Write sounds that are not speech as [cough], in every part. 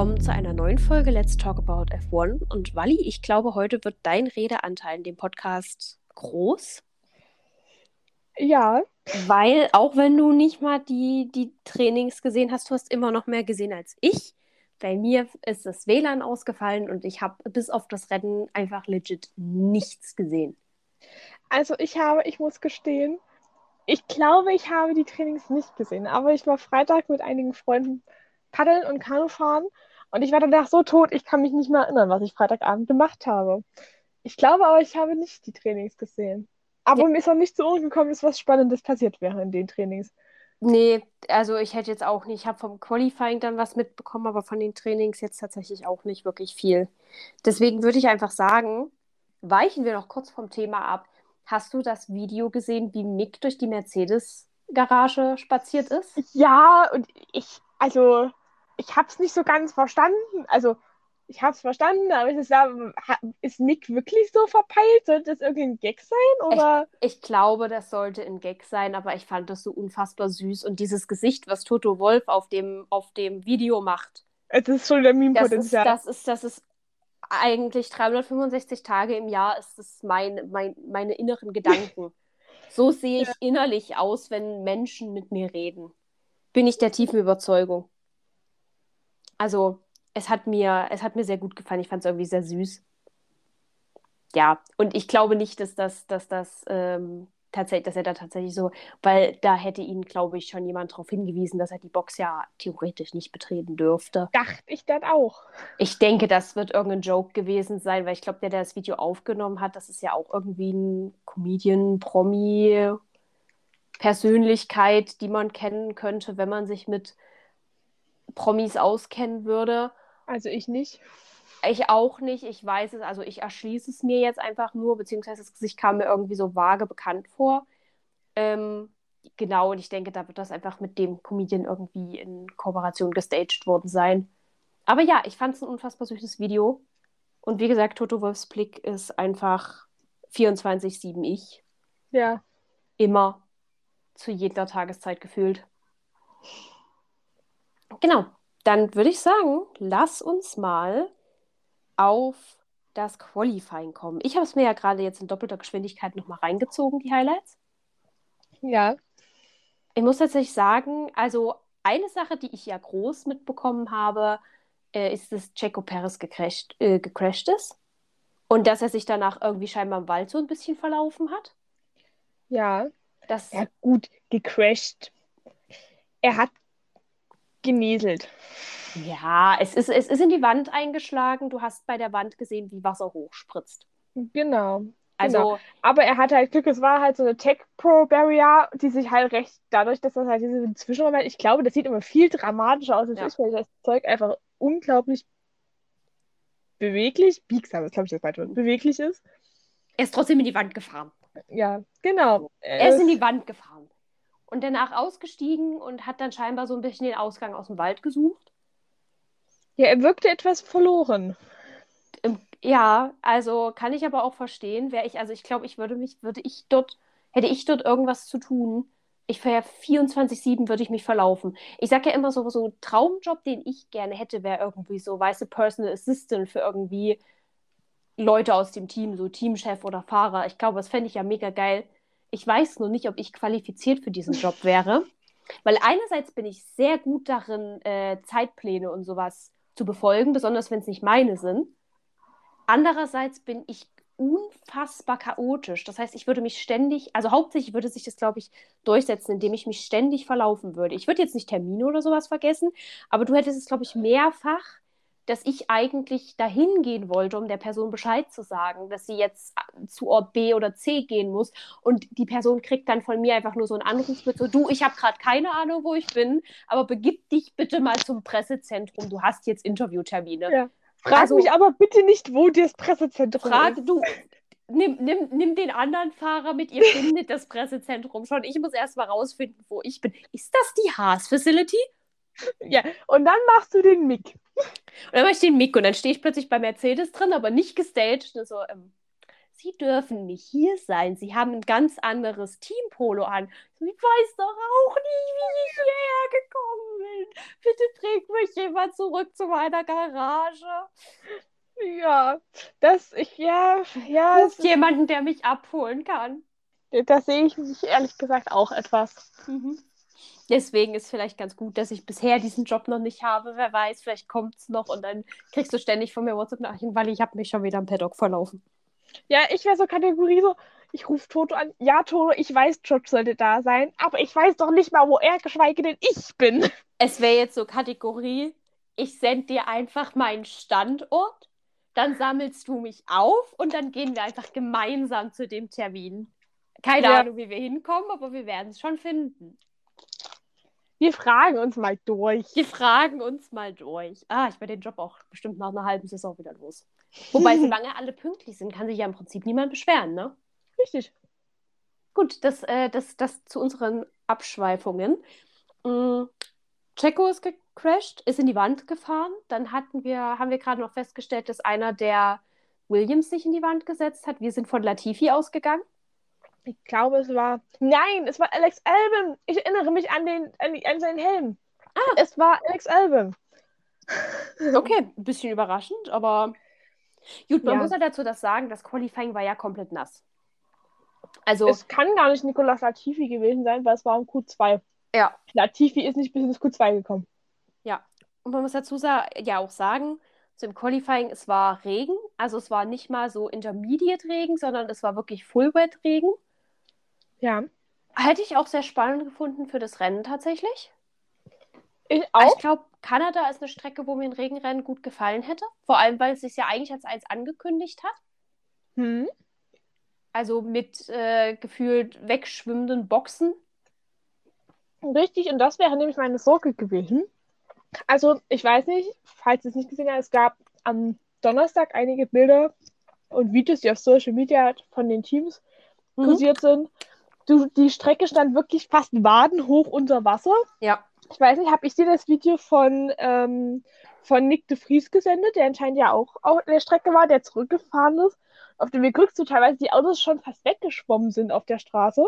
willkommen zu einer neuen Folge Let's Talk About F1. Und Wally, ich glaube, heute wird dein Redeanteil in dem Podcast groß. Ja. Weil, auch wenn du nicht mal die, die Trainings gesehen hast, du hast immer noch mehr gesehen als ich. Bei mir ist das WLAN ausgefallen und ich habe bis auf das Rennen einfach legit nichts gesehen. Also ich habe, ich muss gestehen, ich glaube, ich habe die Trainings nicht gesehen, aber ich war Freitag mit einigen Freunden paddeln und Kanu fahren und ich war danach so tot, ich kann mich nicht mehr erinnern, was ich Freitagabend gemacht habe. Ich glaube aber, ich habe nicht die Trainings gesehen. Aber ja. mir ist auch nicht zu Ohren gekommen, dass was Spannendes passiert wäre in den Trainings. Nee, also ich hätte jetzt auch nicht, ich habe vom Qualifying dann was mitbekommen, aber von den Trainings jetzt tatsächlich auch nicht wirklich viel. Deswegen würde ich einfach sagen, weichen wir noch kurz vom Thema ab. Hast du das Video gesehen, wie Mick durch die Mercedes-Garage spaziert ist? Ja, und ich, also, ich habe es nicht so ganz verstanden. Also, ich habe es verstanden, aber ist, ist Nick wirklich so verpeilt? Sollte das irgendwie ein Gag sein? Oder? Ich, ich, glaube, das sollte ein Gag sein, aber ich fand das so unfassbar süß. Und dieses Gesicht, was Toto Wolf auf dem, auf dem Video macht. Es ist schon der Meme-Potenzial. Das ist, das, ist, das ist eigentlich 365 Tage im Jahr ist das mein, mein, meine inneren Gedanken. [laughs] so sehe ich innerlich aus, wenn Menschen mit mir reden. Bin ich der tiefen Überzeugung. Also, es hat mir, es hat mir sehr gut gefallen. Ich fand es irgendwie sehr süß. Ja, und ich glaube nicht, dass das, dass das ähm, tatsächlich, dass er da tatsächlich so, weil da hätte ihn, glaube ich, schon jemand darauf hingewiesen, dass er die Box ja theoretisch nicht betreten dürfte. Dachte ich dann auch. Ich denke, das wird irgendein Joke gewesen sein, weil ich glaube, der, der das Video aufgenommen hat, das ist ja auch irgendwie ein Comedian, Promi, Persönlichkeit, die man kennen könnte, wenn man sich mit Promis auskennen würde. Also ich nicht. Ich auch nicht. Ich weiß es, also ich erschließe es mir jetzt einfach nur, beziehungsweise das Gesicht kam mir irgendwie so vage bekannt vor. Ähm, genau, und ich denke, da wird das einfach mit dem Comedian irgendwie in Kooperation gestaged worden sein. Aber ja, ich fand es ein unfassbar süßes Video. Und wie gesagt, Toto Wolfs Blick ist einfach 24-7 ich. Ja. Immer. Zu jeder Tageszeit gefühlt. Genau dann würde ich sagen, lass uns mal auf das Qualifying kommen. Ich habe es mir ja gerade jetzt in doppelter Geschwindigkeit nochmal reingezogen, die Highlights. Ja. Ich muss tatsächlich sagen, also eine Sache, die ich ja groß mitbekommen habe, äh, ist, dass Checo Perez gecrashed, äh, gecrashed ist. Und dass er sich danach irgendwie scheinbar im Wald so ein bisschen verlaufen hat. Ja. Das ja, gut, gecrashed. Er hat genieselt. Ja, es ist, es ist in die Wand eingeschlagen. Du hast bei der Wand gesehen, wie Wasser hochspritzt. Genau. Also, genau. aber er hatte halt Glück, es war halt so eine Tech Pro Barrier, die sich halt recht, dadurch, dass das halt diese Zwischenräume, ich glaube, das sieht immer viel dramatischer aus, als ja. ist, weil das Zeug einfach unglaublich beweglich, biegsam ist, glaube ich, das Wort, beweglich ist. Er ist trotzdem in die Wand gefahren. Ja, genau. Er ist in die Wand gefahren und danach ausgestiegen und hat dann scheinbar so ein bisschen den Ausgang aus dem Wald gesucht. Ja, er wirkte etwas verloren. Ja, also kann ich aber auch verstehen, wäre ich, also ich glaube, ich würde mich, würde ich dort, hätte ich dort irgendwas zu tun, ich wäre 24-7 würde ich mich verlaufen. Ich sage ja immer so, so ein Traumjob, den ich gerne hätte, wäre irgendwie so, weißt du, Personal Assistant für irgendwie Leute aus dem Team, so Teamchef oder Fahrer. Ich glaube, das fände ich ja mega geil. Ich weiß nur nicht, ob ich qualifiziert für diesen Job wäre. Weil einerseits bin ich sehr gut darin, äh, Zeitpläne und sowas zu befolgen, besonders wenn es nicht meine sind. Andererseits bin ich unfassbar chaotisch. Das heißt, ich würde mich ständig, also hauptsächlich würde sich das, glaube ich, durchsetzen, indem ich mich ständig verlaufen würde. Ich würde jetzt nicht Termine oder sowas vergessen, aber du hättest es, glaube ich, mehrfach dass ich eigentlich dahin gehen wollte, um der Person Bescheid zu sagen, dass sie jetzt zu Ort B oder C gehen muss. Und die Person kriegt dann von mir einfach nur so einen Anruf mit so, du, ich habe gerade keine Ahnung, wo ich bin, aber begib dich bitte mal zum Pressezentrum. Du hast jetzt Interviewtermine. Ja. Frag also, mich aber bitte nicht, wo das Pressezentrum frag, ist. Du, nimm, nimm, nimm den anderen Fahrer mit, ihr [laughs] findet das Pressezentrum schon. Ich muss erst mal rausfinden, wo ich bin. Ist das die Haas-Facility? Ja, und dann machst du den Mick. Und dann mache ich den Mick und dann stehe ich plötzlich bei Mercedes drin, aber nicht gestaged. Und so, ähm, Sie dürfen nicht hier sein. Sie haben ein ganz anderes Teampolo an. Ich weiß doch auch nicht, wie ich hierher gekommen bin. Bitte trägt mich ich jemand zurück zu meiner Garage. Ja, das, ich, ja, ja, es, jemanden, der mich abholen kann. das sehe ich mich ehrlich gesagt auch etwas. Mhm. Deswegen ist vielleicht ganz gut, dass ich bisher diesen Job noch nicht habe. Wer weiß, vielleicht kommt es noch und dann kriegst du ständig von mir WhatsApp-Nachrichten, weil ich habe mich schon wieder im Paddock verlaufen. Ja, ich wäre so Kategorie so, ich rufe Toto an. Ja, Toto, ich weiß, Job sollte da sein, aber ich weiß doch nicht mal, wo er, geschweige denn ich bin. Es wäre jetzt so Kategorie, ich sende dir einfach meinen Standort, dann sammelst du mich auf und dann gehen wir einfach gemeinsam zu dem Termin. Keine Ja. Ahnung, wie wir hinkommen, aber wir werden es schon finden. Wir fragen uns mal durch. Wir fragen uns mal durch. Ah, ich werde den Job auch bestimmt nach einer halben Saison wieder los. Wobei, [laughs] solange alle pünktlich sind, kann sich ja im Prinzip niemand beschweren, ne? Richtig. Gut, das, äh, das, das zu unseren Abschweifungen. Mm, Checo ist gecrashed, ist in die Wand gefahren. Dann hatten wir, haben wir gerade noch festgestellt, dass einer der Williams sich in die Wand gesetzt hat. Wir sind von Latifi ausgegangen. Ich glaube, es war. Nein, es war Alex Albin. Ich erinnere mich an, den, an, an seinen Helm. Ah. Es war Alex Albin. Okay, ein bisschen überraschend, aber gut, man Ja. muss ja dazu das sagen, das Qualifying war ja komplett nass. Also, Es kann gar nicht Nicolas Latifi gewesen sein, weil es war im Q2. ja, Latifi ist nicht bis ins Q2 gekommen. Ja, und man muss dazu ja auch sagen, so im Qualifying, es war Regen, also es war nicht mal so Intermediate-Regen, sondern es war wirklich Full-Wet-Regen. Ja. Hätte ich auch sehr spannend gefunden für das Rennen tatsächlich. Ich Also auch. ich glaube, Kanada ist eine Strecke, wo mir ein Regenrennen gut gefallen hätte. Vor allem, weil es sich ja eigentlich als eins angekündigt hat. Hm. Also mit äh, gefühlt wegschwimmenden Boxen. Richtig, und das wäre nämlich meine Sorge gewesen. Also, ich weiß nicht, falls ihr es nicht gesehen habt, es gab am Donnerstag einige Bilder und Videos, die auf Social Media von den Teams Mhm. kursiert sind. Du, die Strecke stand wirklich fast wadenhoch unter Wasser. Ja. Ich weiß nicht, habe ich dir das Video von, ähm, von Nick de Vries gesendet, der anscheinend ja auch auf der Strecke war, der zurückgefahren ist. Auf dem Weg rückst du teilweise die Autos schon fast weggeschwommen sind auf der Straße.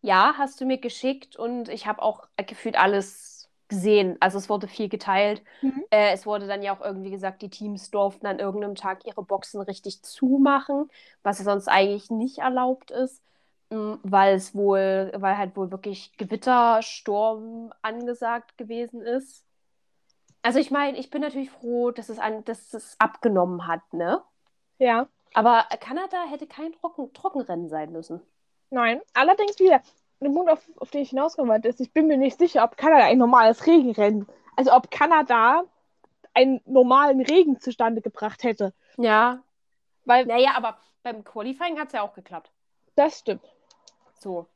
Ja, hast du mir geschickt und ich habe auch gefühlt alles gesehen. Also es wurde viel geteilt. Mhm. Äh, es wurde dann ja auch irgendwie gesagt, die Teams durften an irgendeinem Tag ihre Boxen richtig zumachen, was ja sonst eigentlich nicht erlaubt ist, weil es wohl, weil halt wohl wirklich Gewitter, Sturm angesagt gewesen ist. Also ich meine, ich bin natürlich froh, dass es, an, dass es abgenommen hat, ne? Ja. Aber Kanada hätte kein Trocken Trockenrennen sein müssen. Nein, allerdings wieder, der Punkt, auf, auf den ich hinauskommen wollte, ist, ich bin mir nicht sicher, ob Kanada ein normales Regenrennen, also ob Kanada einen normalen Regen zustande gebracht hätte. Ja, Weil Naja, aber beim Qualifying hat es ja auch geklappt. das stimmt. So.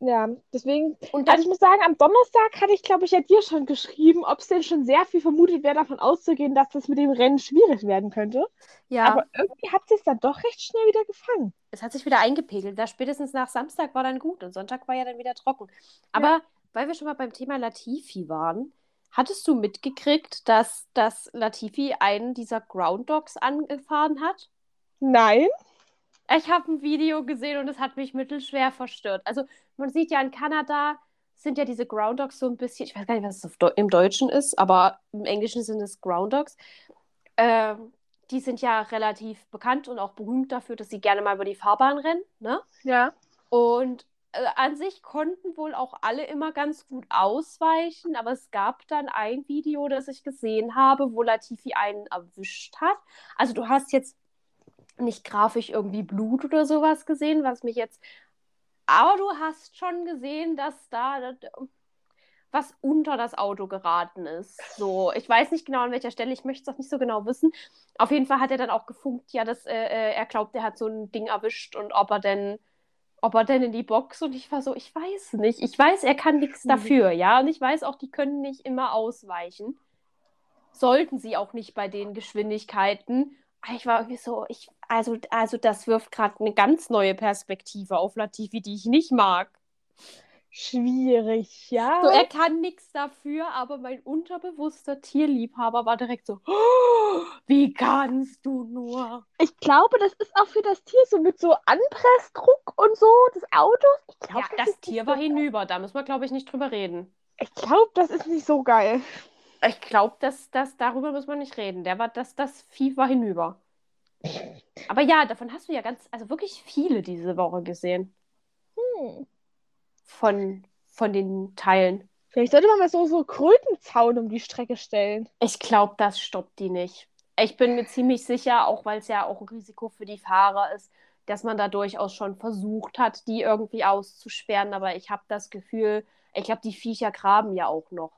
Ja, deswegen. Und Also dann, ich muss sagen, am Donnerstag hatte ich, glaube ich, ja dir schon geschrieben, ob es denn schon sehr viel vermutet wäre, davon auszugehen, dass das mit dem Rennen schwierig werden könnte. ja, Aber irgendwie hat es dann doch recht schnell wieder gefangen. es hat sich wieder eingepegelt. Da spätestens nach Samstag war dann gut und Sonntag war ja dann wieder trocken. Aber weil wir schon mal beim Thema Latifi waren, hattest du mitgekriegt, dass, dass Latifi einen dieser Ground Dogs angefahren hat? Nein. Ich habe ein Video gesehen und es hat mich mittelschwer verstört. Also man sieht ja in Kanada sind ja diese Ground Dogs so ein bisschen, ich weiß gar nicht, was es im Deutschen ist, aber im Englischen sind es Ground Dogs. Ähm, die sind ja relativ bekannt und auch berühmt dafür, dass sie gerne mal über die Fahrbahn rennen, ne? Ja. Und äh, an sich konnten wohl auch alle immer ganz gut ausweichen, aber es gab dann ein Video, das ich gesehen habe, wo Latifi einen erwischt hat. Also du hast jetzt nicht grafisch irgendwie Blut oder sowas gesehen, was mich jetzt. Aber du hast schon gesehen, dass da was unter das Auto geraten ist. So, ich weiß nicht genau an welcher Stelle, ich möchte es auch nicht so genau wissen. Auf jeden Fall hat er dann auch gefunkt, ja, dass äh, äh, er glaubt, er hat so ein Ding erwischt und ob er denn, ob er denn in die Box und ich war so, ich weiß nicht. Ich weiß, er kann nichts Mhm. dafür, ja, und ich weiß auch, die können nicht immer ausweichen. Sollten sie auch nicht bei den Geschwindigkeiten. Aber Ich war irgendwie so, ich, also, also das wirft gerade eine ganz neue Perspektive auf Latifi, die ich nicht mag. Schwierig, ja. So, er kann nichts dafür, aber mein unterbewusster Tierliebhaber war direkt so, "Oh, wie kannst du nur? Ich glaube, das ist auch für das Tier so mit so Anpressdruck und so des Autos. Ich Ja, glaube, das ist Tier war hinüber, da müssen wir, glaube ich, nicht drüber reden. Ich glaube, das ist nicht so geil. Ich glaube, dass, dass darüber müssen wir nicht reden. Der war, das, das Vieh war hinüber. Aber ja, davon hast du ja ganz, also wirklich viele diese Woche gesehen. Hm. Von, von den Teilen. Vielleicht sollte man mal so, so Krötenzaun um die Strecke stellen. Ich glaube, das stoppt die nicht. Ich bin mir ziemlich sicher, auch weil es ja auch ein Risiko für die Fahrer ist, dass man da durchaus schon versucht hat, die irgendwie auszusperren. Aber ich habe das Gefühl, ich glaube, die Viecher graben ja auch noch.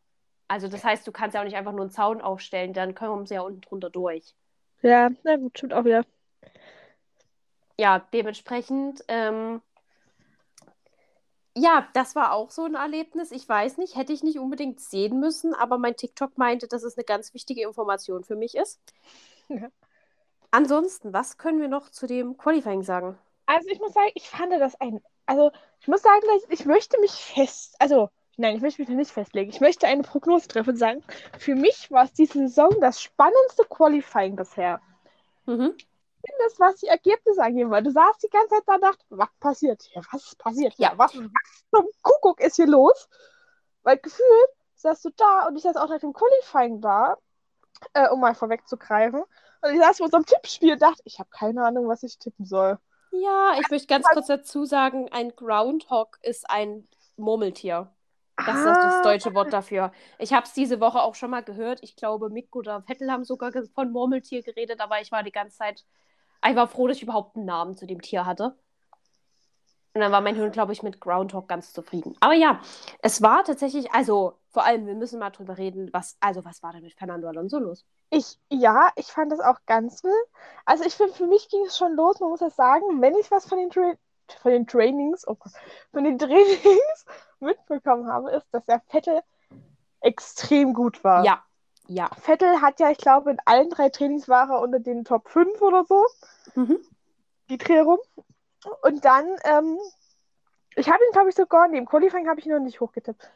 Also das heißt, du kannst ja auch nicht einfach nur einen Zaun aufstellen, dann kommen sie ja unten drunter durch. Ja, na gut, stimmt auch wieder. Ja, dementsprechend, ähm, ja, das war auch so ein Erlebnis. Ich weiß nicht, hätte ich nicht unbedingt sehen müssen, aber mein TikTok meinte, dass es eine ganz wichtige Information für mich ist. Ja. Ansonsten, was können wir noch zu dem Qualifying sagen? Also ich muss sagen, ich fand das ein. Also ich muss sagen, ich möchte mich fest. Also, nein, ich möchte mich noch nicht festlegen. Ich möchte eine Prognose treffen und sagen, für mich war es diese Saison das spannendste Qualifying bisher. Mhm. Das, was die Ergebnisse angeben, weil du saßt die ganze Zeit da und dachtest, was passiert hier? Was ist passiert? hier? Ja. was, was zum Kuckuck ist hier los? Weil gefühlt saß du da und ich saß auch nach dem Qualifying da, äh, um mal vorwegzugreifen. Und ich saß vor unserem Tippspiel und dachte, ich habe keine Ahnung, was ich tippen soll. Ja, ich möchte ganz kurz dazu sagen, ein Groundhog ist ein Murmeltier. Das ist das deutsche Wort dafür. Ich habe es diese Woche auch schon mal gehört. Ich glaube, Mick oder Vettel haben sogar von Murmeltier geredet, aber ich war die ganze Zeit einfach froh, dass ich überhaupt einen Namen zu dem Tier hatte. Und dann war mein Hirn, glaube ich, mit Groundhog ganz zufrieden. Aber ja, es war tatsächlich, also vor allem, wir müssen mal drüber reden, was, also was war denn mit Fernando Alonso los? Ich, ja, ich fand das auch ganz wild. Also ich finde, für mich ging es schon los, man muss das sagen, wenn ich was von den, Tra von den Trainings, oh Gott, von den [laughs] Trainings mitbekommen habe, ist, dass der Vettel extrem gut war. Ja, ja. Vettel hat ja, ich glaube, in allen drei Trainings war er unter den Top 5 oder so, Mhm. die Dreh rum. Und dann, ähm, ich habe ihn, glaube ich, sogar, im Qualifying habe ich ihn noch nicht hochgetippt.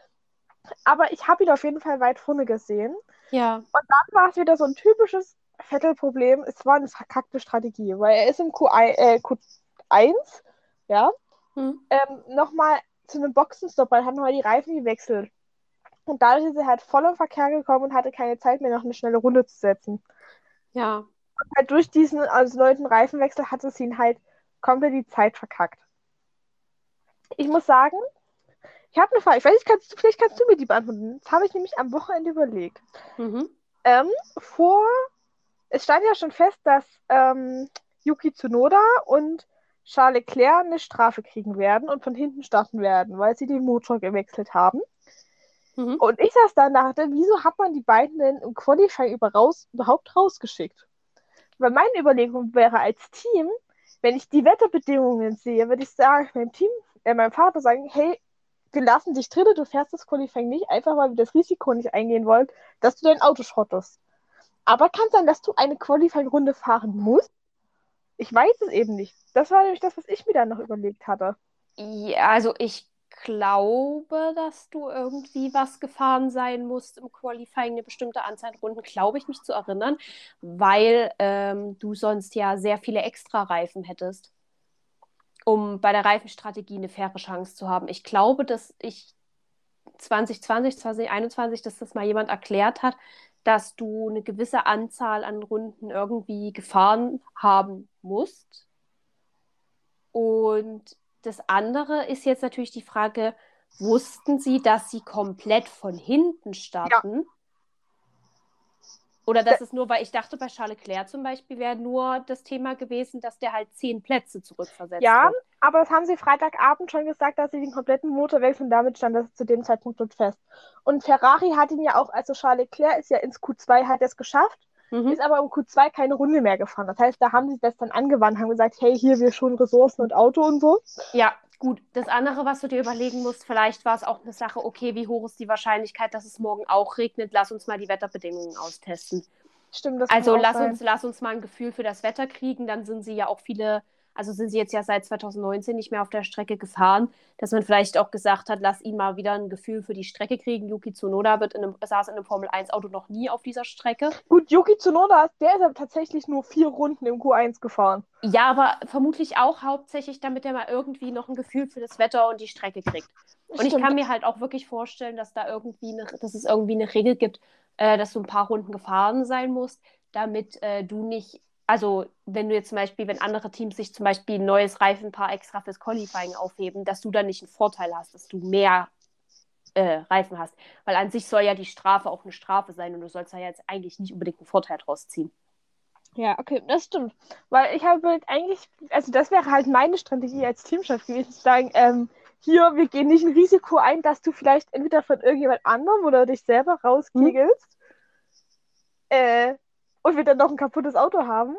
Aber ich habe ihn auf jeden Fall weit vorne gesehen. Ja. dann war es wieder so ein typisches Vettel-Problem. Es war eine verkackte Strategie, weil er ist im Q1, äh, Q1 ja, Hm. ähm, nochmal zu einem Boxenstopp, weil hat nochmal die Reifen gewechselt. Und dadurch ist er halt voll im Verkehr gekommen und hatte keine Zeit mehr, noch eine schnelle Runde zu setzen. Ja. Und halt durch diesen also neunten Reifenwechsel hat es ihn halt komplett die Zeit verkackt. Ich muss sagen, ich habe eine Frage. Ich weiß nicht, kannst du, vielleicht kannst du mir die beantworten. Das habe ich nämlich am Wochenende überlegt. Mhm. Ähm, vor, es stand ja schon fest, dass ähm, Yuki Tsunoda und Charles Leclerc eine Strafe kriegen werden und von hinten starten werden, weil sie den Motor gewechselt haben. Mhm. Und ich saß da und dachte, wieso hat man die beiden denn im Qualifying über raus, überhaupt rausgeschickt? Weil meine Überlegung wäre als Team, wenn ich die Wetterbedingungen sehe, würde ich sagen, meinem Team, äh, meinem Vater sagen, hey, wir lassen dich dritte, du fährst das Qualifying nicht, einfach weil wir das Risiko nicht eingehen wollen, dass du dein Auto schrottest. Aber kann sein, dass du eine Qualifying-Runde fahren musst. Ich weiß es eben nicht. Das war nämlich das, was ich mir dann noch überlegt hatte. Ja, also ich glaube, dass du irgendwie was gefahren sein musst im Qualifying, eine bestimmte Anzahl an Runden, glaube ich, mich zu erinnern, weil ähm, du sonst ja sehr viele Extra-Reifen hättest, um bei der Reifenstrategie eine faire Chance zu haben. Ich glaube, dass ich 2020, 2021, dass das mal jemand erklärt hat, dass du eine gewisse Anzahl an Runden irgendwie gefahren haben musst. Und das andere ist jetzt natürlich die Frage, wussten Sie, dass Sie komplett von hinten starten? Oder dass es nur, weil ich dachte, bei Charles Leclerc zum Beispiel wäre nur das Thema gewesen, dass der halt zehn Plätze zurückversetzt Ja, wird. aber das haben sie Freitagabend schon gesagt, dass sie den kompletten Motor wechseln und damit stand das zu dem Zeitpunkt dort fest. Und Ferrari hat ihn ja auch, also Charles Leclerc ist ja ins Q2, hat er es geschafft, Mhm. ist aber im Q2 keine Runde mehr gefahren. Das heißt, da haben sie das dann angewandt, haben gesagt, hey, hier, wir schon Ressourcen und Auto und so. Ja, gut. Das andere, was du dir überlegen musst, vielleicht war es auch eine Sache, okay, wie hoch ist die Wahrscheinlichkeit, dass es morgen auch regnet? Lass uns mal die Wetterbedingungen austesten. Stimmt, das Also lass sein. uns, lass uns mal ein Gefühl für das Wetter kriegen. Dann sind sie ja auch viele also sind sie jetzt ja seit 2019 nicht mehr auf der Strecke gefahren, dass man vielleicht auch gesagt hat, lass ihn mal wieder ein Gefühl für die Strecke kriegen. Yuki Tsunoda wird in einem, saß in einem Formel-1-Auto noch nie auf dieser Strecke. Gut, Yuki Tsunoda, der ist aber tatsächlich nur vier Runden im Q1 gefahren. Ja, aber vermutlich auch hauptsächlich, damit er mal irgendwie noch ein Gefühl für das Wetter und die Strecke kriegt. Und ich kann mir halt auch wirklich vorstellen, dass da irgendwie eine, dass es irgendwie eine Regel gibt, äh, dass du ein paar Runden gefahren sein musst, damit äh, du nicht, also wenn du jetzt zum Beispiel, wenn andere Teams sich zum Beispiel ein neues Reifenpaar extra fürs Qualifying aufheben, dass du dann nicht einen Vorteil hast, dass du mehr äh, Reifen hast. Weil an sich soll ja die Strafe auch eine Strafe sein und du sollst da jetzt eigentlich nicht unbedingt einen Vorteil draus ziehen. Ja, okay, das stimmt. Weil ich habe halt eigentlich, also das wäre halt meine Strategie als Teamchef gewesen, zu sagen, ähm, hier, wir gehen nicht ein Risiko ein, dass du vielleicht entweder von irgendjemand anderem oder dich selber rauskegelst. Hm. Äh, und wir dann noch ein kaputtes Auto haben.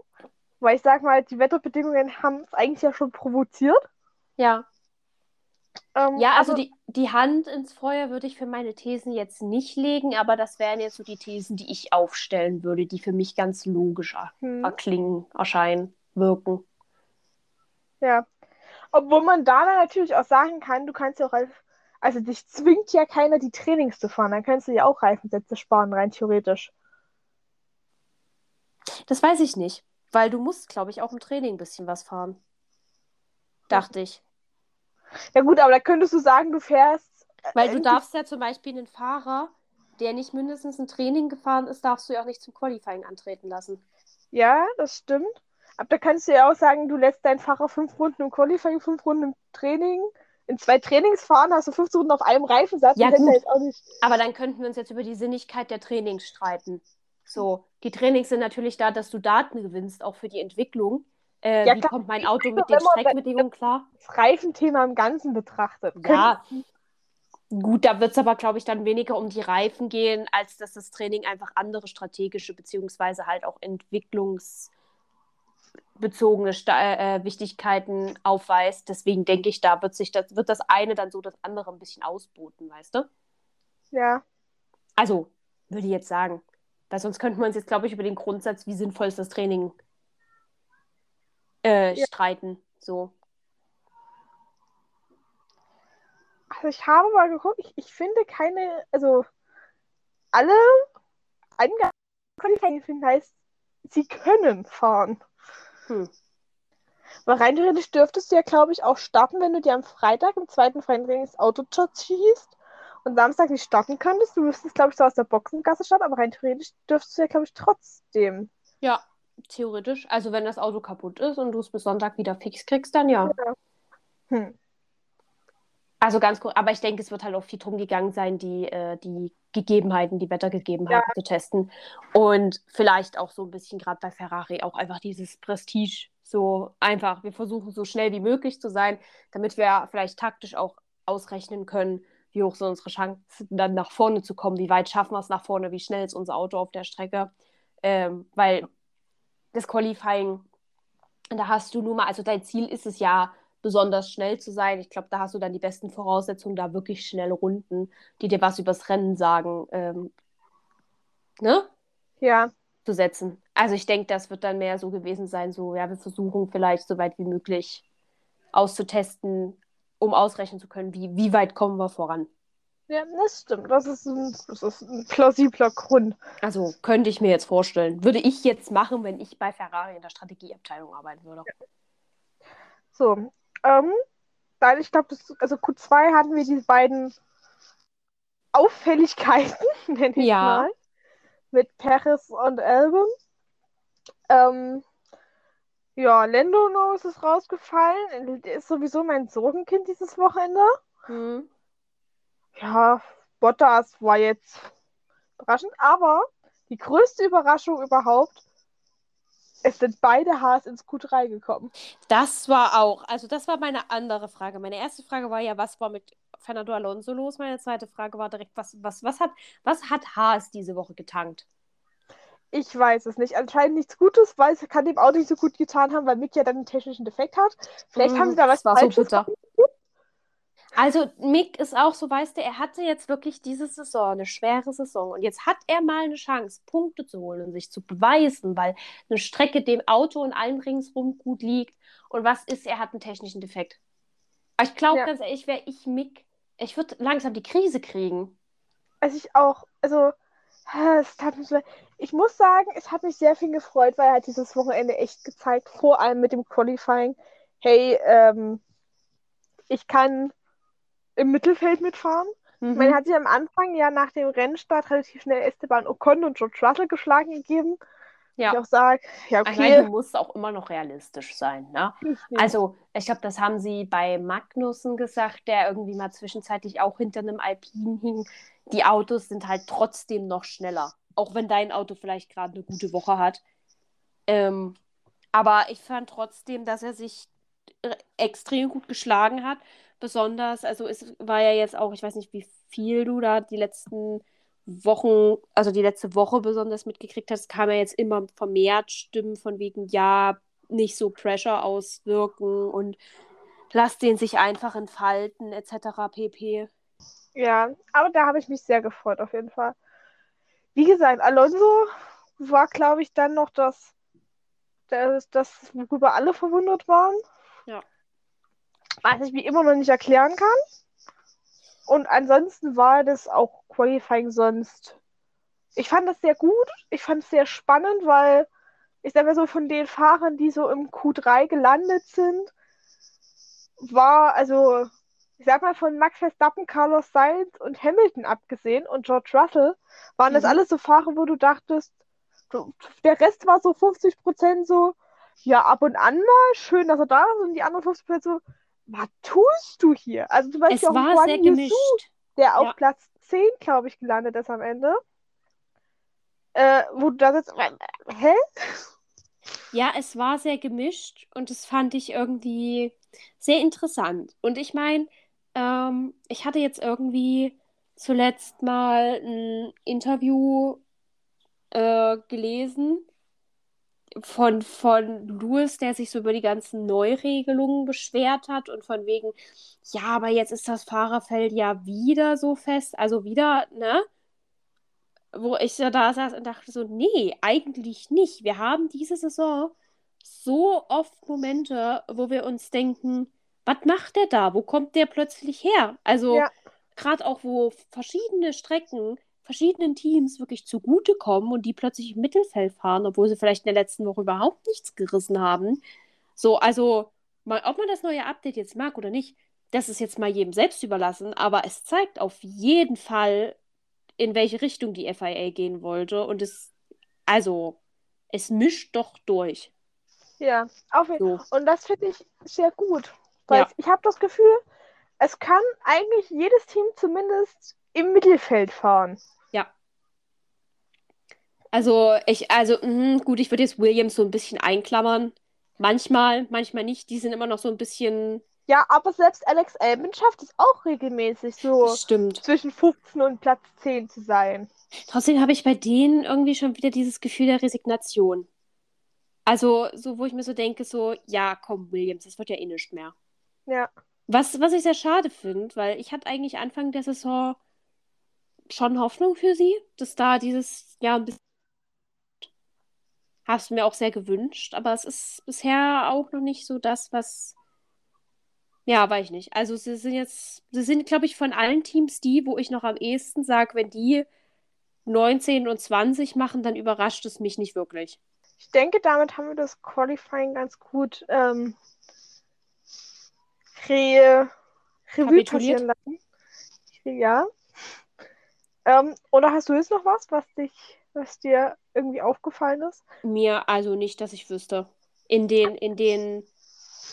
Weil ich sag mal, die Wetterbedingungen haben es eigentlich ja schon provoziert. Ja. Ähm, ja, also, also die, die Hand ins Feuer würde ich für meine Thesen jetzt nicht legen, aber das wären jetzt so die Thesen, die ich aufstellen würde, die für mich ganz logisch hm. erklingen, erscheinen, wirken. Ja. Obwohl man da dann natürlich auch sagen kann, du kannst ja auch als, also dich zwingt ja keiner, die Trainings zu fahren. Dann kannst du ja auch Reifensätze sparen, rein theoretisch. Das weiß ich nicht, weil du musst, glaube ich, auch im Training ein bisschen was fahren. Dachte ich. Ja gut, aber da könntest du sagen, du fährst. Äh, weil du darfst ja zum Beispiel einen Fahrer, der nicht mindestens ein Training gefahren ist, darfst du ja auch nicht zum Qualifying antreten lassen. Ja, das stimmt. Aber da kannst du ja auch sagen, du lässt deinen Fahrer fünf Runden im Qualifying, fünf Runden im Training. In zwei Trainings fahren, hast du 15 Runden auf einem Reifensatz. Ja, gut. Aber dann könnten wir uns jetzt über die Sinnigkeit der Trainings streiten. So, die Trainings sind natürlich da, dass du Daten gewinnst, auch für die Entwicklung. Äh, ja, wie klar. kommt mein Auto mit den Streckbedingungen klar? Das Reifenthema im Ganzen betrachtet. Ja, Gut, da wird es aber, glaube ich, dann weniger um die Reifen gehen, als dass das Training einfach andere strategische beziehungsweise halt auch Entwicklungs- bezogene äh, Wichtigkeiten aufweist. Deswegen denke ich, da wird sich das, wird das eine dann so das andere ein bisschen ausboten, weißt du? Ja. Also, würde ich jetzt sagen. Weil sonst könnten wir uns jetzt, glaube ich, über den Grundsatz, wie sinnvoll ist das Training, äh, ja. streiten. So. Also ich habe mal geguckt, ich, ich finde keine, also alle Angaben finden heißt, sie können fahren. Hm. Weil rein theoretisch dürftest du ja, glaube ich, auch starten, wenn du dir am Freitag im zweiten freien Training das Auto schießt und Samstag nicht starten könntest. Du müsstest, glaube ich, so aus der Boxengasse starten, aber rein theoretisch dürftest du ja, glaube ich, trotzdem. Ja, theoretisch. Also wenn das Auto kaputt ist und du es bis Sonntag wieder fix kriegst, dann ja. ja. Hm. Also ganz cool, aber ich denke, es wird halt auch viel drum gegangen sein, die, äh, die Gegebenheiten, die Wettergegebenheiten ja. zu testen. Und vielleicht auch so ein bisschen gerade bei Ferrari auch einfach dieses Prestige. So einfach, wir versuchen so schnell wie möglich zu sein, damit wir vielleicht taktisch auch ausrechnen können, wie hoch sind unsere Chancen, dann nach vorne zu kommen, wie weit schaffen wir es nach vorne, wie schnell ist unser Auto auf der Strecke. Ähm, weil das Qualifying, da hast du nur mal, also dein Ziel ist es ja, besonders schnell zu sein. Ich glaube, da hast du dann die besten Voraussetzungen, da wirklich schnelle Runden, die dir was übers Rennen sagen, ähm, ne? Ja. Zu setzen. Also ich denke, das wird dann mehr so gewesen sein, so, ja, wir versuchen vielleicht so weit wie möglich auszutesten, um ausrechnen zu können, wie, wie weit kommen wir voran. Ja, das stimmt. Das ist, ein, das ist ein plausibler Grund. Also könnte ich mir jetzt vorstellen. Würde ich jetzt machen, wenn ich bei Ferrari in der Strategieabteilung arbeiten würde. Ja. So, ähm, dann, ich glaube, also Q2 hatten wir diese beiden Auffälligkeiten, [laughs] nenne ich ja. mal, mit Paris und Albon. Ähm, ja, Lando Norris ist rausgefallen. Der ist sowieso mein Sorgenkind dieses Wochenende. Mhm. Ja, Bottas war jetzt überraschend, aber die größte Überraschung überhaupt es sind beide Haas ins Q3 gekommen. Das war auch, also das war meine andere Frage. Meine erste Frage war ja, was war mit Fernando Alonso los? Meine zweite Frage war direkt, was, was, was, hat, was hat Haas diese Woche getankt? Ich weiß es nicht. Anscheinend nichts Gutes, weil es kann dem auch nicht so gut getan haben, weil Mick ja dann einen technischen Defekt hat. Vielleicht mm, haben sie da was Falsches so also Mick ist auch so, weißt du, er hatte jetzt wirklich diese Saison, eine schwere Saison. Und jetzt hat er mal eine Chance, Punkte zu holen und sich zu beweisen, weil eine Strecke dem Auto und allem ringsrum gut liegt. und was ist, er hat einen technischen Defekt. Aber ich glaube Ja. ganz ehrlich, wäre ich Mick, ich würde langsam die Krise kriegen. Also ich auch, also es tat mir so leid. Ich muss sagen, es hat mich sehr viel gefreut, weil er hat dieses Wochenende echt gezeigt, vor allem mit dem Qualifying, hey, ähm, ich kann im Mittelfeld mitfahren. Mhm. Er hat sich am Anfang ja nach dem Rennstart relativ schnell Esteban Ocon und George Russell geschlagen gegeben. ja. Ich auch sage, ja, Ich meine, okay. du musst auch immer noch realistisch sein, ne? Also, ich glaube, das haben sie bei Magnussen gesagt, der irgendwie mal zwischenzeitlich auch hinter einem Alpin hing. Die Autos sind halt trotzdem noch schneller. Auch wenn dein Auto vielleicht gerade eine gute Woche hat. Ähm, aber ich fand trotzdem, dass er sich äh, extrem gut geschlagen hat. Besonders, also es war ja jetzt auch, ich weiß nicht, wie viel du da die letzten Wochen, also die letzte Woche besonders mitgekriegt hast, kam ja jetzt immer vermehrt Stimmen von wegen, ja, nicht so Pressure auswirken und lass den sich einfach entfalten, etc. pp. Ja, aber da habe ich mich sehr gefreut, auf jeden Fall. Wie gesagt, Alonso war, glaube ich, dann noch das, das, das, worüber alle verwundert waren. Ja. Was ich mir immer noch nicht erklären kann. Und ansonsten war das auch Qualifying sonst. Ich fand das sehr gut. Ich fand es sehr spannend, weil ich sag mal so, von den Fahrern, die so im Q3 gelandet sind, war, also, ich sag mal, von Max Verstappen, Carlos Sainz und Hamilton abgesehen und George Russell, waren das Mhm. alles so Fahrer, wo du dachtest, du, der Rest war so 50% so, ja, ab und an mal, schön, dass er da ist, und die anderen 50% so, was tust du hier? Also zum Es Beispiel auch war sehr gemischt. Der auf Ja. Platz 10, glaube ich, gelandet ist am Ende. Äh, wo du da sitzt, hä? Ja, es war sehr gemischt und das fand ich irgendwie sehr interessant. Und ich meine, ähm, ich hatte jetzt irgendwie zuletzt mal ein Interview äh, gelesen von, von Louis, der sich so über die ganzen Neuregelungen beschwert hat und von wegen, ja, aber jetzt ist das Fahrerfeld ja wieder so fest, also wieder, ne? Wo ich da saß und dachte so, nee, eigentlich nicht. Wir haben diese Saison so oft Momente, wo wir uns denken, was macht der da? Wo kommt der plötzlich her? Also Ja. gerade auch, wo verschiedene Strecken verschiedenen Teams wirklich zugutekommen und die plötzlich im Mittelfeld fahren, obwohl sie vielleicht in der letzten Woche überhaupt nichts gerissen haben. So, also, mal, ob man das neue Update jetzt mag oder nicht, das ist jetzt mal jedem selbst überlassen, aber es zeigt auf jeden Fall, in welche Richtung die FIA gehen wollte und es, also, es mischt doch durch. Ja, auf jeden So. Und das finde ich sehr gut. Weil Ja. ich habe das Gefühl, es kann eigentlich jedes Team zumindest im Mittelfeld fahren. Also, ich, also, mh, gut, ich würde jetzt Williams so ein bisschen einklammern. Manchmal, manchmal nicht. Die sind immer noch so ein bisschen. Ja, aber selbst Alex Albon schafft es auch regelmäßig, so stimmt. zwischen 15 und Platz 10 zu sein. Trotzdem habe ich bei denen irgendwie schon wieder dieses Gefühl der Resignation. Also, so, wo ich mir so denke, so, ja, komm, Williams, das wird ja eh nicht mehr. Ja. Was, was ich sehr schade finde, weil ich hatte eigentlich Anfang der Saison schon Hoffnung für sie, dass da dieses Jahr ein bisschen. Habe es mir auch sehr gewünscht, aber es ist bisher auch noch nicht so das, was. Ja, weiß ich nicht. Also, sie sind jetzt, sie sind, glaube ich, von allen Teams die, wo ich noch am ehesten sage, wenn die 19 und 20 machen, dann überrascht es mich nicht wirklich. Ich denke, damit haben wir das Qualifying ganz gut ähm, re Revue passieren lassen. Ja. Ähm, oder hast du jetzt noch was, was dich, was dir irgendwie aufgefallen ist? Mir also nicht, dass ich wüsste. In den, in den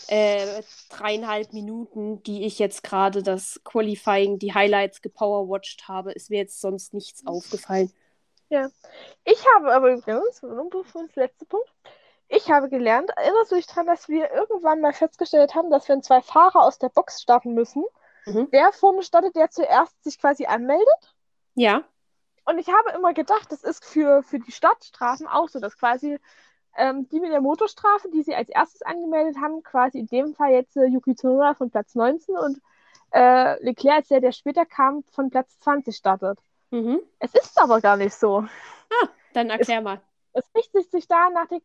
äh, dreieinhalb Minuten, die ich jetzt gerade das Qualifying, die Highlights gepowerwatcht habe, ist mir jetzt sonst nichts aufgefallen. Ich habe aber übrigens, für uns letzte Punkt, ich habe gelernt, erinnerst du dich daran, dass wir irgendwann mal festgestellt haben, dass wenn zwei Fahrer aus der Box starten müssen, Mhm. der vorne startet, der zuerst sich quasi anmeldet? Ja, Und ich habe immer gedacht, das ist für, für die Stadtstrafen auch so, dass quasi ähm, die mit der Motorstrafe, die sie als erstes angemeldet haben, quasi in dem Fall jetzt äh, Yuki Tsunoda von Platz 19 und äh, Leclerc, als der, der später kam, von Platz 20 startet. mhm. Es ist aber gar nicht so. Dann erklär mal. Es richtet sich da nach den,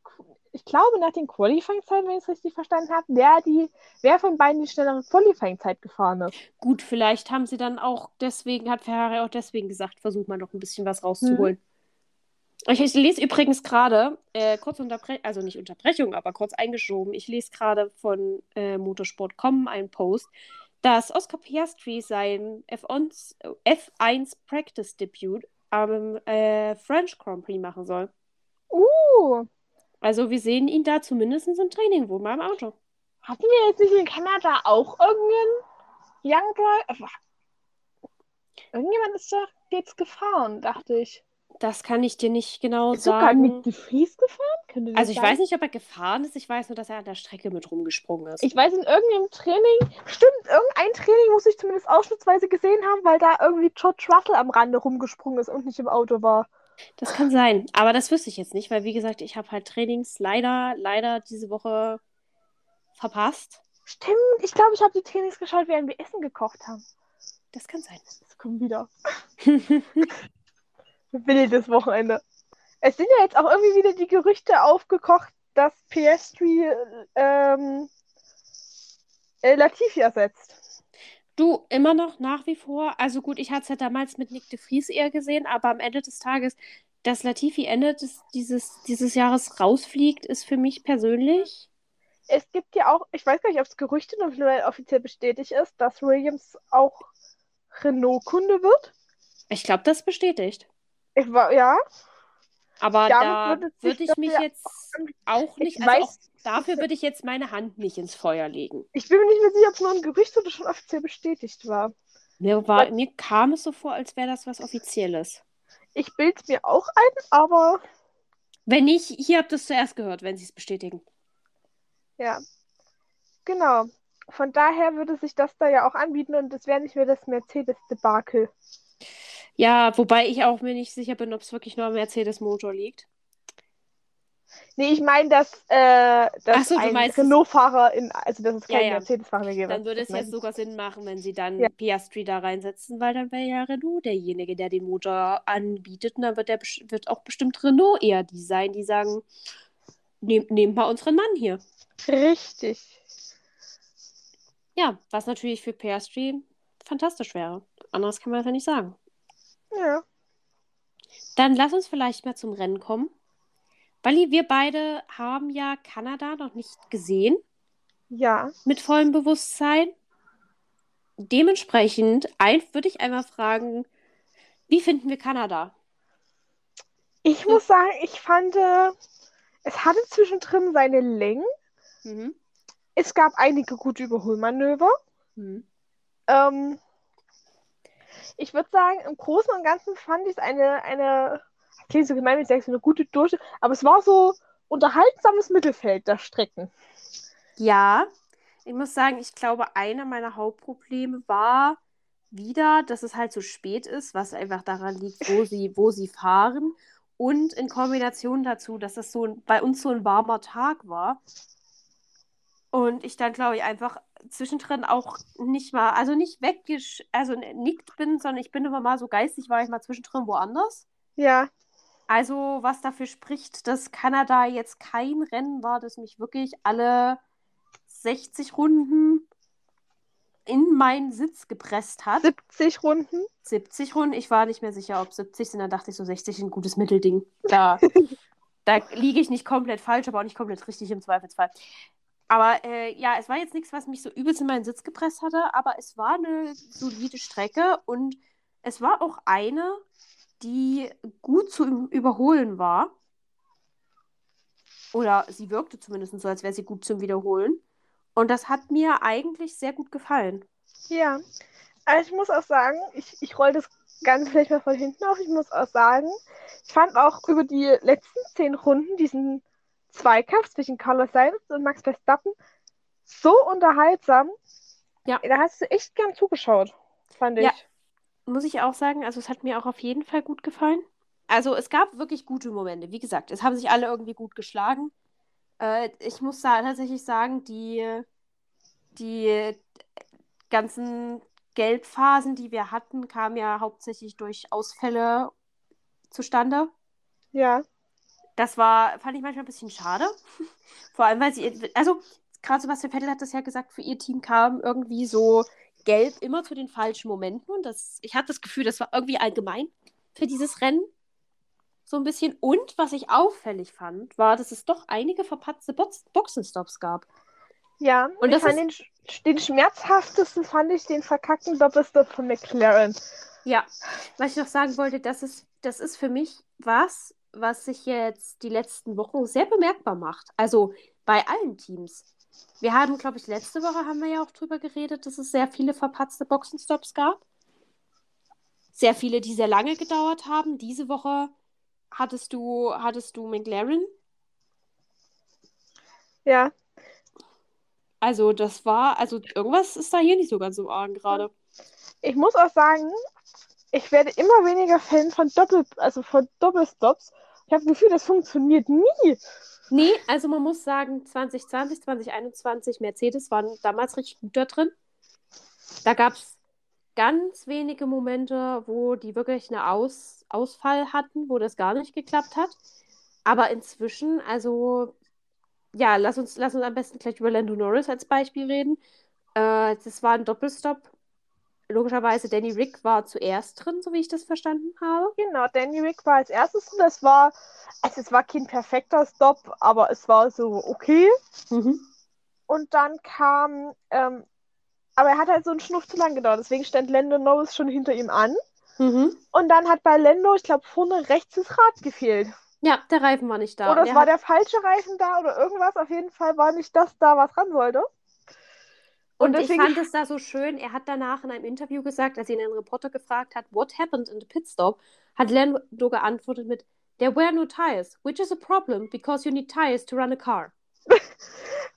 ich glaube, nach den Qualifying-Zeiten, wenn ich es richtig verstanden habe, wer, die, wer von beiden die schnellere Qualifying-Zeit gefahren ist. Gut, vielleicht haben sie dann auch deswegen, hat Ferrari auch deswegen gesagt, versuch mal noch ein bisschen was rauszuholen. Ich, ich lese übrigens gerade, äh, kurz Unterbrechung, also nicht Unterbrechung, aber kurz eingeschoben. Ich lese gerade von äh, Motorsport.com einen Post, dass Oscar Piastri sein F1, F1 Practice Debut am äh, French Grand Prix machen soll. Uh, Also wir sehen ihn da zumindest im Training wohl mal im Auto. hatten wir jetzt nicht in Kanada auch irgendeinen Young Driver? Irgendjemand ist doch jetzt gefahren, dachte ich. Das kann ich dir nicht genau Ist sogar Nick sagen. de Vries gefahren? Also ich sein? weiß nicht, ob er gefahren ist. Ich weiß nur, dass er an der Strecke mit rumgesprungen ist. Ich weiß, in irgendeinem Training, stimmt, irgendein Training muss ich zumindest ausschnittsweise gesehen haben, weil da irgendwie George Russell am Rande rumgesprungen ist und nicht im Auto war. Das kann sein. Aber das wüsste ich jetzt nicht, weil wie gesagt, ich habe halt Trainings leider, leider diese Woche verpasst. Stimmt, ich glaube, ich habe die Trainings geschaut, während wir Essen gekocht haben. Das kann sein. [laughs] Das kommt wieder. Wildes Wochenende. Es sind ja jetzt auch irgendwie wieder die Gerüchte aufgekocht, dass PS3 ähm, äh, Latifi ersetzt. Du, immer noch nach wie vor. Also gut, ich hatte es ja damals mit Nick de Vries eher gesehen, aber am Ende des Tages, dass Latifi Ende des, dieses, dieses Jahres rausfliegt, ist für mich persönlich. Es gibt ja auch, ich weiß gar nicht, ob es Gerüchte noch offiziell bestätigt ist, dass Williams auch Renault-Kunde wird. Ich glaube, das bestätigt. Ich war, ja, Aber da würde ich mich jetzt auch nicht, Ich also weiß- auch dafür würde ich jetzt meine Hand nicht ins Feuer legen. ich bin mir nicht mehr sicher, ob es nur ein Gerücht oder schon offiziell bestätigt war. Mir, war, mir kam es so vor, als wäre das was Offizielles. Ich bilde es mir auch ein, aber Wenn nicht, hier habt ihr es zuerst gehört, wenn sie es bestätigen. ja. Genau. Von daher würde sich das da ja auch anbieten und es wäre nicht mehr das Mercedes-Debakel. Ja, wobei ich auch mir nicht sicher bin, ob es wirklich nur am Mercedes-Motor liegt. Nee, ich meine, dass, äh, dass so, ein Renault-Fahrer in, also dass es Ja, keinen ja. Mercedes-Fahrer mehr gäbe. Dann würde es jetzt sogar Sinn machen, wenn sie dann Ja. Piastri da reinsetzen, weil dann wäre ja Renault derjenige, der den Motor anbietet. Und dann wird, der, wird auch bestimmt Renault eher die sein, die sagen, nehmt, nehmt mal unseren Mann hier. Richtig. Ja, was natürlich für Piastri fantastisch wäre. Anderes kann man einfach nicht sagen. Ja. Dann lass uns vielleicht mal zum Rennen kommen. Weil wir beide haben ja Kanada noch nicht gesehen Ja. mit vollem Bewusstsein. Dementsprechend würde ich einmal fragen, wie finden wir Kanada? Ich muss sagen, ich fand, äh, es hatte zwischendrin seine Längen. Mhm. Es gab einige gute Überholmanöver. Mhm. Ähm, ich würde sagen, im Großen und Ganzen fand ich es eine, eine, klingt so gemein, wenn ich sage, so eine gute Durch, aber es war so unterhaltsames Mittelfeld der Strecken. Ja, ich muss sagen, ich glaube, einer meiner Hauptprobleme war wieder, dass es halt so spät ist, was einfach daran liegt, wo sie, [laughs] wo sie fahren. Und in Kombination dazu, dass es so ein, bei uns so ein warmer Tag war. Und ich dann, glaube ich, einfach zwischendrin auch nicht mal, also nicht weggesch, also nickt bin, sondern ich bin immer mal so geistig, war ich mal zwischendrin woanders. Ja, Also, was dafür spricht, dass Kanada jetzt kein Rennen war, das mich wirklich alle 60 Runden in meinen Sitz gepresst hat. 70 Runden. 70 Runden, ich war nicht mehr sicher, ob 70 sind, dann dachte ich so 60 ein gutes Mittelding. Da, [laughs] da liege ich nicht komplett falsch, aber auch nicht komplett richtig im Zweifelsfall. Aber äh, ja, es war jetzt nichts, was mich so übelst in meinen Sitz gepresst hatte, aber es war eine solide Strecke und es war auch eine, die gut zu überholen war. Oder sie wirkte zumindest so, als wäre sie gut zum Wiederholen. Und das hat mir eigentlich sehr gut gefallen. Ja. Also ich muss auch sagen, ich, ich roll das Ganze vielleicht mal von hinten auf. Ich muss auch sagen, ich fand auch über die letzten zehn Runden diesen Zweikampf zwischen Carlos Sainz und Max Verstappen so unterhaltsam. Ja. Da hast du echt gern zugeschaut, fand ich. Ja. muss ich auch sagen, also es hat mir auch auf jeden Fall gut gefallen. Also es gab wirklich gute Momente. Wie gesagt, es haben sich alle irgendwie gut geschlagen. Äh, ich muss da tatsächlich sagen, die, die ganzen Gelbphasen, die wir hatten, kamen ja hauptsächlich durch Ausfälle zustande. Ja. Das war, fand ich manchmal ein bisschen schade. [laughs] Vor allem, weil sie, also gerade Sebastian Vettel hat das ja gesagt, für ihr Team kam irgendwie so gelb immer zu den falschen Momenten. Und das, ich hatte das Gefühl, das war irgendwie allgemein für dieses Rennen so ein bisschen. Und was ich auffällig fand, war, dass es doch einige verpatzte Box Boxenstops gab. Ja, Und ich das fand ist- den, den schmerzhaftesten fand ich den verkackten Doppelstop von McLaren. Ja, was ich noch sagen wollte, das ist, das ist für mich was, was sich jetzt die letzten Wochen sehr bemerkbar macht. Also bei allen Teams. Wir haben, glaube ich, letzte Woche haben wir ja auch drüber geredet, dass es sehr viele verpatzte Boxenstops gab. Sehr viele, die sehr lange gedauert haben. Diese Woche hattest du, hattest du McLaren. Ja, Also das war, also irgendwas ist da hier nicht so ganz im Argen gerade. ich muss auch sagen, ich werde immer weniger Fan von Doppel, also von Doppelstops. Ich habe das Gefühl, das funktioniert nie. Nee, also man muss sagen, 2020, 2021 Mercedes waren damals richtig gut da drin. Da gab es ganz wenige Momente, wo die wirklich einen Aus Ausfall hatten, wo das gar nicht geklappt hat. Aber inzwischen, also ja, lass uns, lass uns am besten gleich über Lando Norris als Beispiel reden. Äh, das war ein Doppelstopp. Logischerweise, Danny Rick war zuerst drin, so wie ich das verstanden habe. Genau, Danny Rick war als erstes und das war, also es war kein perfekter Stop, aber es war so okay. Mhm. Und dann kam, ähm, aber er hat halt so einen Schnuff zu lang gedauert, deswegen stand Lando Norris schon hinter ihm an. Mhm. Und dann hat bei Lando, ich glaube, vorne rechts das Rad gefehlt. Ja, der Reifen war nicht da. Oder es er war hat- der falsche Reifen da oder irgendwas. Auf jeden Fall war nicht das da, was ran sollte. Und Und ich fand es da so schön, er hat danach in einem Interview gesagt, als ihn ein Reporter gefragt hat, what happened in the pit stop, hat Lando geantwortet mit, there were no tires, which is a problem, because you need tires to run a car. [laughs]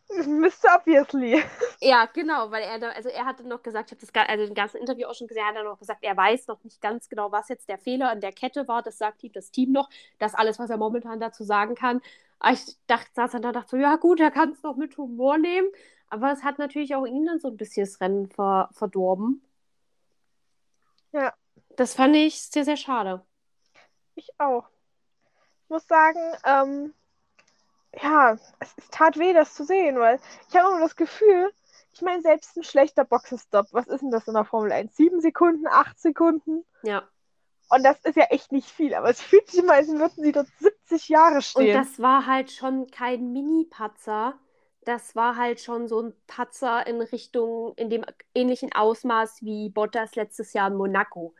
Mr. Obviously. Ja, genau, weil er da, also er hatte noch gesagt, ich habe das also im ganzen Interview auch schon gesehen, hat er noch gesagt, er weiß noch nicht ganz genau, was jetzt der Fehler an der Kette war, das sagt ihm das Team noch, das ist alles, was er momentan dazu sagen kann. Aber ich dachte, saß dann da dachte so, ja gut, er kann es noch mit Humor nehmen, aber es hat natürlich auch ihn dann so ein bisschen das Rennen ver verdorben. Ja. Das fand ich sehr, sehr schade. Ich auch. Ich muss sagen, ähm, ja, es, es tat weh, das zu sehen, weil ich habe immer das Gefühl, ich meine, selbst ein schlechter Boxenstopp, was ist denn das in der Formel 1? Sieben Sekunden, acht Sekunden? Ja. Und das ist ja echt nicht viel, aber es fühlt sich mal, als würden sie dort 70 Jahre Und stehen. das war halt schon kein Mini-Patzer. Das war halt schon so ein Patzer in Richtung, in dem ähnlichen Ausmaß wie Bottas letztes Jahr in Monaco.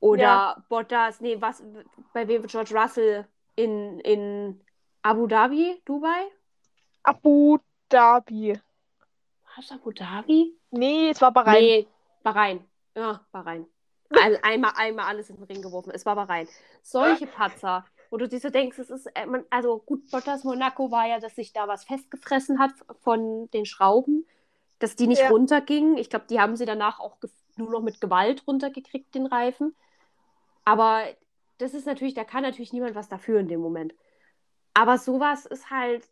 Oder Ja. Bottas, nee, was, bei wem George Russell in, in Abu Dhabi, Dubai? Abu Dhabi. War es Abu Dhabi? Nee, es war Bahrain. Nee, Bahrain. Ja, Bahrain. Also einmal, einmal alles in den Ring geworfen. Es war Bahrain. Solche Patzer, wo du dir so denkst, es ist, äh, also gut, Bottas Monaco war ja, dass sich da was festgefressen hat von den Schrauben, dass die nicht Ja. runtergingen. Ich glaube, die haben sie danach auch nur noch mit Gewalt runtergekriegt, den Reifen. Aber das ist natürlich, da kann natürlich niemand was dafür in dem Moment. Aber sowas ist halt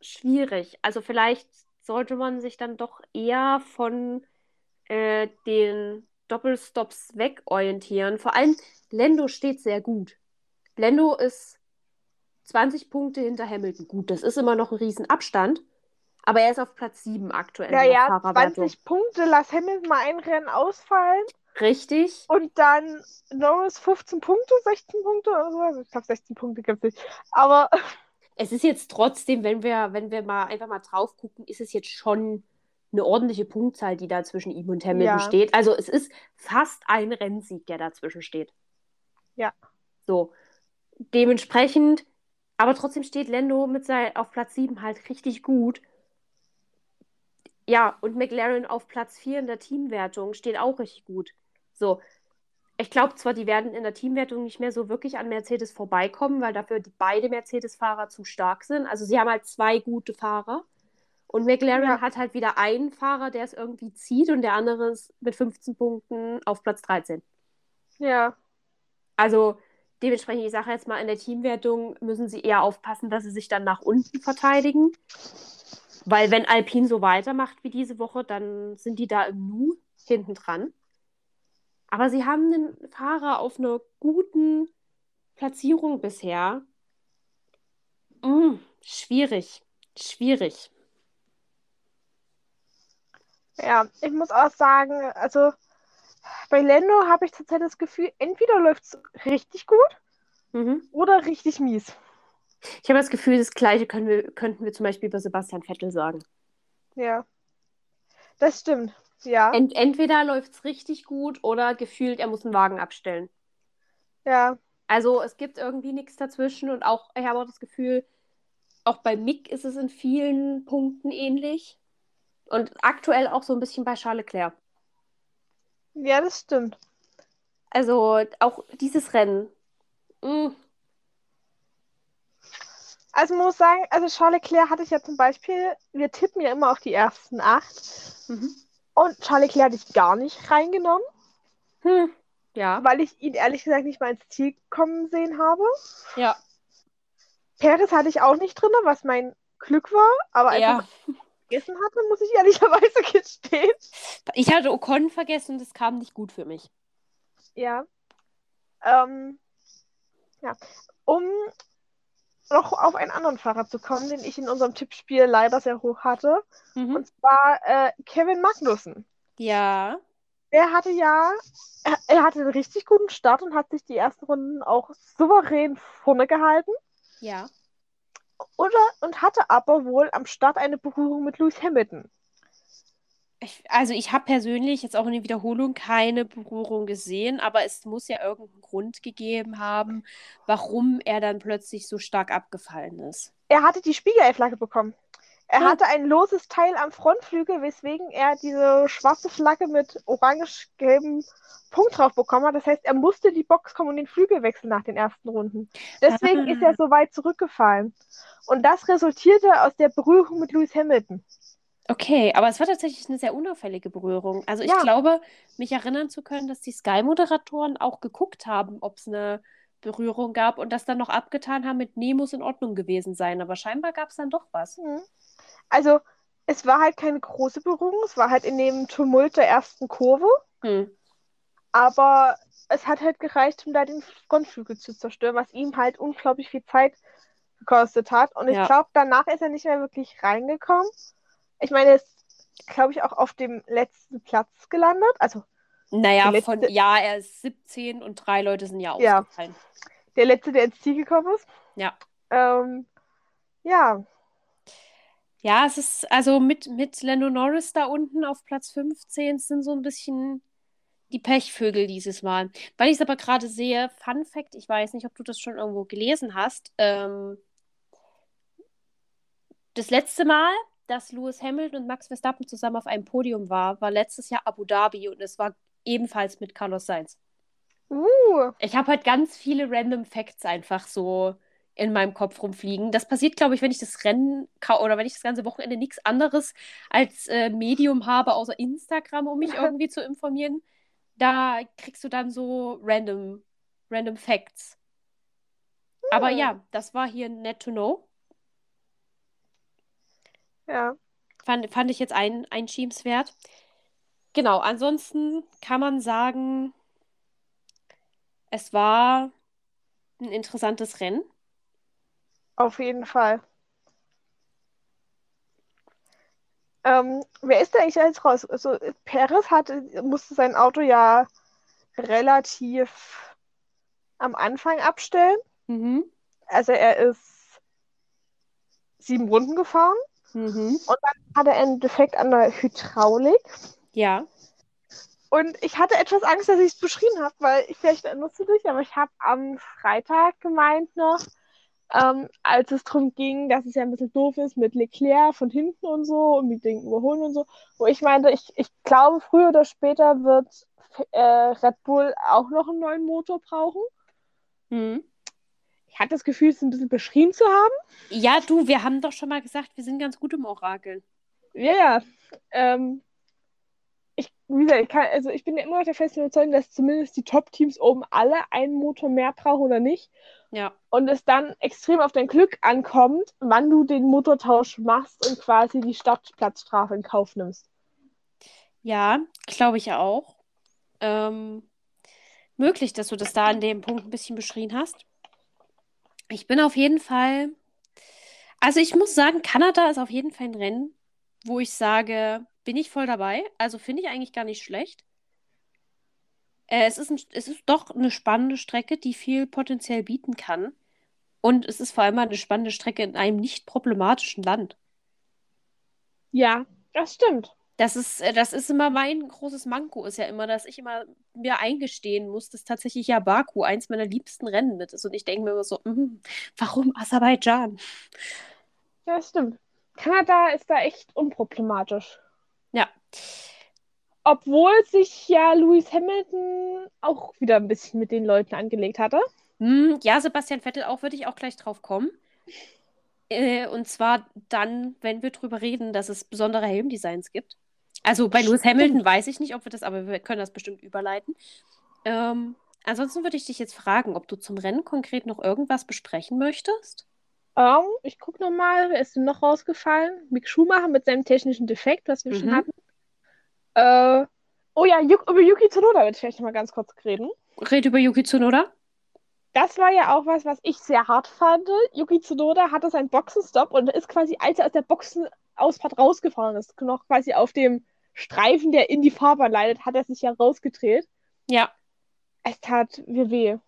schwierig. Also vielleicht sollte man sich dann doch eher von äh, den Doppelstops wegorientieren. Vor allem Lendo steht sehr gut. Lendo ist 20 Punkte hinter Hamilton. Gut, das ist immer noch ein Riesenabstand. Aber er ist auf Platz 7 aktuell Ja, ja, Fahrerwertung. 20 Punkte, lass Hamilton mal ein Rennen ausfallen Richtig. und dann Norris 15 Punkte, 16 Punkte oder so. Also ich glaube, 16 Punkte gibt es nicht. Aber [laughs] Es ist jetzt trotzdem, wenn wir, wenn wir mal einfach mal drauf gucken, ist es jetzt schon eine ordentliche Punktzahl, die da zwischen ihm und Hamilton Ja. steht. Also es ist fast ein Rennsieg, der dazwischen steht. Ja. So. Dementsprechend, aber trotzdem steht Lando mit sein, auf Platz 7 halt richtig gut. Ja, und McLaren auf Platz 4 in der Teamwertung steht auch richtig gut. So. Ich glaube zwar, die werden in der Teamwertung nicht mehr so wirklich an Mercedes vorbeikommen, weil dafür die beide Mercedes-Fahrer zu stark sind. Also sie haben halt zwei gute Fahrer. Und McLaren Ja. hat halt wieder einen Fahrer, der es irgendwie zieht und der andere ist mit 15 Punkten auf Platz 13. ja, Also dementsprechend, ich sage jetzt mal, in der Teamwertung müssen sie eher aufpassen, dass sie sich dann nach unten verteidigen. Weil wenn Alpine so weitermacht wie diese Woche, dann sind die da im Nu hinten dran. Aber sie haben einen Fahrer auf einer guten Platzierung bisher. Mm, schwierig. Schwierig. Ja, ich muss auch sagen, also bei Lando habe ich zurzeit das Gefühl, entweder läuft es richtig gut Mhm. oder richtig mies. Ich habe das Gefühl, das Gleiche können wir, könnten wir zum Beispiel über Sebastian Vettel sagen. Ja. Das stimmt. Ja. Ent entweder läuft es richtig gut oder gefühlt, er muss einen Wagen abstellen. Ja. Also es gibt irgendwie nichts dazwischen und auch, ich habe auch das Gefühl, auch bei Mick ist es in vielen Punkten ähnlich. Und aktuell auch so ein bisschen bei Charles Leclerc. Ja, das stimmt. Also auch dieses Rennen. mm, Also muss sagen, also Charles Leclerc hatte ich ja zum Beispiel, wir tippen ja immer auf die ersten acht. Mhm. Und Charles Leclerc hatte ich gar nicht reingenommen, Hm. Ja. weil ich ihn ehrlich gesagt nicht mal ins Ziel kommen sehen habe. Ja. Perez hatte ich auch nicht drin, was mein Glück war, aber Ja. Vergessen hatte, muss ich ehrlicherweise [laughs] gestehen. Ich hatte Ocon vergessen und es kam nicht gut für mich. Ja. Ähm, ja. Um noch auf einen anderen Fahrer zu kommen, den ich in unserem Tippspiel leider sehr hoch hatte. Mhm. Und zwar äh, Kevin Magnussen. Ja. Der hatte ja, er, er hatte einen richtig guten Start und hat sich die ersten Runden auch souverän vorne gehalten. Ja. Oder, und hatte aber wohl am Start eine Berührung mit Lewis Hamilton. Ich, also ich habe persönlich jetzt auch in der Wiederholung keine Berührung gesehen, aber es muss ja irgendeinen Grund gegeben haben, warum er dann plötzlich so stark abgefallen ist. Er hatte die Spiegelei-Flagge bekommen. Er Hm. hatte ein loses Teil am Frontflügel, weswegen er diese schwarze Flagge mit orange-gelbem Punkt drauf bekommen hat. Das heißt, er musste die Box kommen und den Flügel wechseln nach den ersten Runden. Deswegen Ah. ist er so weit zurückgefallen. Und das resultierte aus der Berührung mit Lewis Hamilton. Okay, aber es war tatsächlich eine sehr unauffällige Berührung. Also ich Ja. glaube, mich erinnern zu können, dass die Sky-Moderatoren auch geguckt haben, ob es eine Berührung gab und das dann noch abgetan haben mit Nee, muss in Ordnung gewesen sein. Aber scheinbar gab es dann doch was. Mhm. Also, es war halt keine große Berührung. Es war halt in dem Tumult der ersten Kurve. Hm. Aber es hat halt gereicht, um da den Frontflügel zu zerstören, was ihm halt unglaublich viel Zeit gekostet hat. Und ich Ja. glaube, danach ist er nicht mehr wirklich reingekommen. Ich meine, er ist, glaube ich, auch auf dem letzten Platz gelandet. Also Naja, Der von letzte- ja, er ist 17 und drei Leute sind ja Ja. ausgefallen. der letzte, der ins Ziel gekommen ist. Ja. Ähm, ja, Ja, es ist also mit, mit Lando Norris da unten auf Platz 15 sind so ein bisschen die Pechvögel dieses Mal. Weil ich es aber gerade sehe, Fun Fact, ich weiß nicht, ob du das schon irgendwo gelesen hast. Ähm, das letzte Mal, dass Lewis Hamilton und Max Verstappen zusammen auf einem Podium war, war letztes Jahr Abu Dhabi und es war ebenfalls mit Carlos Sainz. uh, Ich habe halt ganz viele random Facts einfach so in meinem Kopf rumfliegen. Das passiert, glaube ich, wenn ich das Rennen oder wenn ich das ganze Wochenende nichts anderes als äh, Medium habe, außer Instagram, um mich irgendwie zu informieren. Da kriegst du dann so random, random Facts. Aber Hm. ja, das war hier nett to know. ja. Fand, fand ich jetzt ein, einschiebenswert. Genau, ansonsten kann man sagen, es war ein interessantes Rennen. Auf jeden Fall. Ähm, wer ist da eigentlich jetzt raus? Also, Perez hatte, musste sein Auto ja relativ am Anfang abstellen. Mhm. Also er ist sieben Runden gefahren, Mhm. hatte einen Defekt an der Hydraulik. Ja. Und ich hatte etwas Angst, dass ich es beschrieben habe, weil ich vielleicht erinnerst du dich, aber ich habe am Freitag gemeint noch, ähm, als es darum ging, dass es ja ein bisschen doof ist mit Leclerc von hinten und so und mit den Überholen und so, wo ich meinte, ich, ich glaube, früher oder später wird äh, Red Bull auch noch einen neuen Motor brauchen. Mhm. Ich hatte das Gefühl, es ein bisschen beschrieben zu haben. Ja, du, wir haben doch schon mal gesagt, wir sind ganz gut im Orakeln. Ja, ja. Ähm, wie gesagt, ich, kann, also ich bin ja immer noch der festen Überzeugung, dass zumindest die Top-Teams oben alle einen Motor mehr brauchen oder nicht. Ja. Und es dann extrem auf dein Glück ankommt, wann du den Motortausch machst und quasi die Startplatzstrafe in Kauf nimmst. Ja, glaube ich auch. Ähm, möglich, dass du das da an dem Punkt ein bisschen beschrien hast. Ich bin auf jeden Fall Also ich muss sagen, Kanada ist auf jeden Fall ein Rennen, wo ich sage, bin ich voll dabei. Also finde ich eigentlich gar nicht schlecht. Äh, es, ist ein, es ist doch eine spannende Strecke, die viel potenziell bieten kann. Und es ist vor allem eine spannende Strecke in einem nicht problematischen Land. Ja, das stimmt. Das ist, äh, das ist immer mein großes Manko, ist ja immer, dass ich immer mir eingestehen muss, dass tatsächlich ja Baku eins meiner liebsten Rennen mit ist. Und ich denke mir immer so, mm, warum Aserbaidschan? Ja, das stimmt. Kanada ist da echt unproblematisch. Obwohl sich ja Lewis Hamilton auch wieder ein bisschen mit den Leuten angelegt hatte. Hm, ja, Sebastian Vettel auch, würde ich auch gleich drauf kommen. Äh, und zwar dann, wenn wir drüber reden, dass es besondere Helmdesigns gibt. Also bei Lewis Hamilton weiß ich nicht, ob wir das, aber wir können das bestimmt überleiten. Ähm, ansonsten würde ich dich jetzt fragen, ob du zum Rennen konkret noch irgendwas besprechen möchtest. Um, ich gucke nochmal, wer ist denn noch rausgefallen? Mick Schumacher mit seinem technischen Defekt, was wir Mhm. schon hatten. Äh, oh ja, Yu über Yuki Tsunoda würde ich vielleicht mal ganz kurz reden. Red über Yuki Tsunoda. Das war ja auch was, was ich sehr hart fand. Yuki Tsunoda hatte seinen Boxenstopp und ist quasi, als er aus der Boxenausfahrt rausgefahren ist, noch quasi auf dem Streifen, der in die Fahrbahn leitet, hat er sich ja rausgedreht. Ja, Es tat mir weh.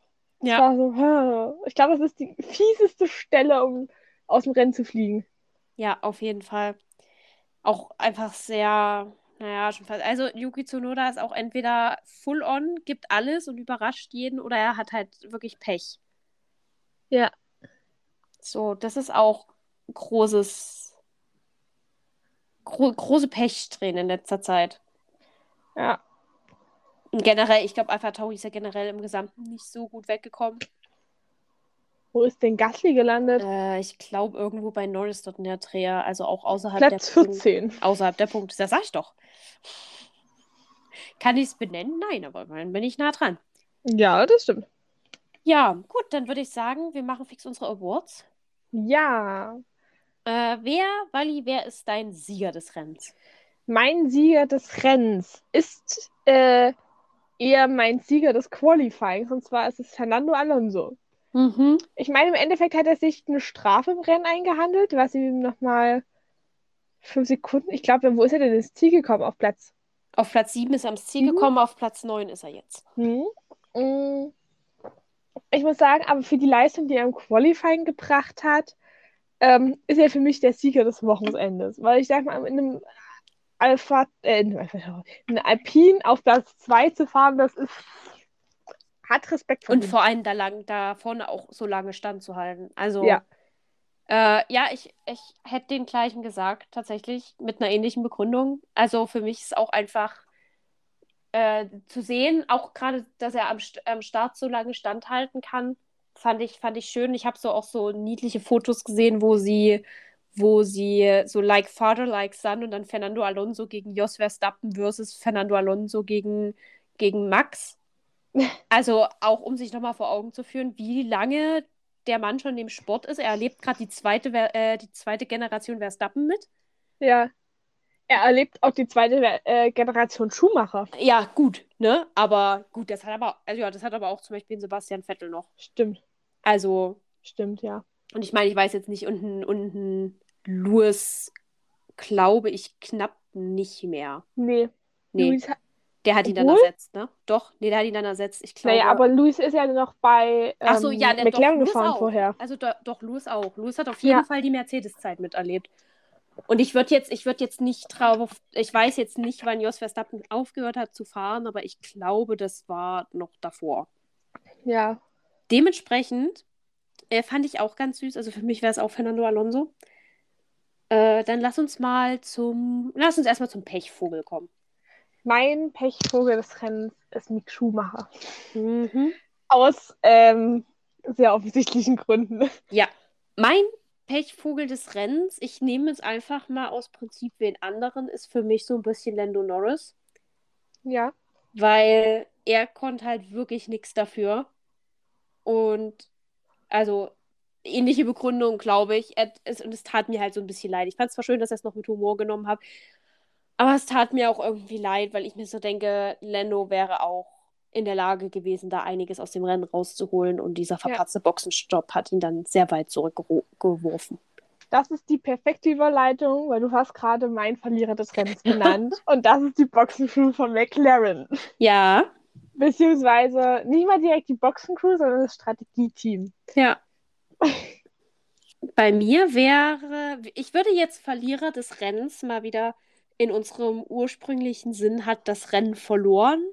Es ja. war so, ich glaube, das ist die fieseste Stelle, um aus dem Rennen zu fliegen. Ja, auf jeden Fall. Auch einfach sehr, naja, schon fast. Also Yuki Tsunoda ist auch entweder full on, gibt alles und überrascht jeden, oder er hat halt wirklich Pech. Ja. So, das ist auch großes, gro große Pechsträhne in letzter Zeit. Ja. Und generell, ich glaube, Alpha Tauri ist ja generell im Gesamten nicht so gut weggekommen. Wo ist denn Gasly gelandet? Äh, ich glaube, irgendwo bei Norris dort in der Dreher, also auch außerhalb Platz der Punkt- 14. Außerhalb der Punkte, das sag ich doch. Kann ich es benennen? Nein, aber immerhin bin ich nah dran. Ja, das stimmt. Ja, gut, dann würde ich sagen, wir machen fix unsere Awards. Ja. Äh, wer, Wally, wer ist dein Sieger des Rennens? Mein Sieger des Rennens ist äh, eher mein Sieger des Qualifyings. Und zwar ist es Fernando Alonso. Mhm. Ich meine, im Endeffekt hat er sich eine Strafe im Rennen eingehandelt, was ihm nochmal fünf Sekunden. Ich glaube, wo ist er denn ins Ziel gekommen? Auf Platz. Auf Platz 7 ist er ans Ziel Mhm. gekommen, auf Platz 9 ist er jetzt. Hm. Mm. Ich muss sagen, aber für die Leistung, die er im Qualifying gebracht hat, ähm, ist er für mich der Sieger des Wochenendes. Weil ich sag mal, in einem Alpha, äh, in einem Alpha, in einem Alpine auf Platz 2 zu fahren, das ist. Hat Respekt Und verdient. vor allem da, lang, da vorne auch so lange standzuhalten. Also, Ja. äh, ja, ich, ich hätte den gleichen gesagt, tatsächlich, mit einer ähnlichen Begründung. Also für mich ist auch einfach äh, zu sehen, auch gerade, dass er am, am Start so lange standhalten kann, fand ich, fand ich schön. Ich habe so auch so niedliche Fotos gesehen, wo sie, wo sie so like Father, like Son und dann Fernando Alonso gegen Jos Verstappen versus Fernando Alonso gegen, gegen Max. Also auch um sich nochmal vor Augen zu führen, wie lange der Mann schon im Sport ist. Er erlebt gerade die zweite, äh, die zweite Generation Verstappen mit. Ja. Er erlebt auch die zweite äh, Generation Schumacher. Ja, gut, ne? Aber gut, das hat aber, also ja, das hat aber auch zum Beispiel Sebastian Vettel noch. Stimmt. Also, Stimmt, ja. und ich meine, ich weiß jetzt nicht, unten, unten Lewis, glaube ich, knapp nicht mehr. Nee. Nee, hat, der hat ihn dann Obwohl? ersetzt, ne? Doch, nee, der hat ihn dann ersetzt. Ich glaube. naja, aber Luis ist ja noch bei ähm, Ach so, ja, der, McLaren doch, gefahren auch. vorher. Also do, doch, Lewis auch. Lewis hat auf jeden Ja. Fall die Mercedes-Zeit miterlebt. Und ich würde jetzt, ich würde jetzt nicht drauf, ich weiß jetzt nicht, wann Jos Verstappen aufgehört hat zu fahren, aber ich glaube, das war noch davor. Ja. Dementsprechend äh, fand ich auch ganz süß, also für mich wäre es auch Fernando Alonso. Äh, dann lass uns mal zum, lass uns erstmal zum Pechvogel kommen. Mein Pechvogel des Rennens ist Mick Schumacher. Mhm. Aus ähm, sehr offensichtlichen Gründen. Ja, mein Pechvogel des Rennens, ich nehme es einfach mal aus Prinzip wen anderen, ist für mich so ein bisschen Lando Norris, Ja. weil er konnte halt wirklich nichts dafür. Und also ähnliche Begründung, glaube ich. Es, und es tat mir halt so ein bisschen leid. Ich fand es zwar schön, dass er es noch mit Humor genommen hat, aber es tat mir auch irgendwie leid, weil ich mir so denke, Lando wäre auch in der Lage gewesen, da einiges aus dem Rennen rauszuholen und dieser verpatzte Boxenstopp hat ihn dann sehr weit zurückgeworfen. Das ist die perfekte Überleitung, weil du hast gerade meinen Verlierer des Rennens genannt. [laughs] und das ist die Boxencrew von McLaren. Ja. Beziehungsweise nicht mal direkt die Boxencrew, sondern das Strategieteam. Ja. Bei mir wäre, ich würde jetzt Verlierer des Rennens mal wieder in unserem ursprünglichen Sinn hat das Rennen verloren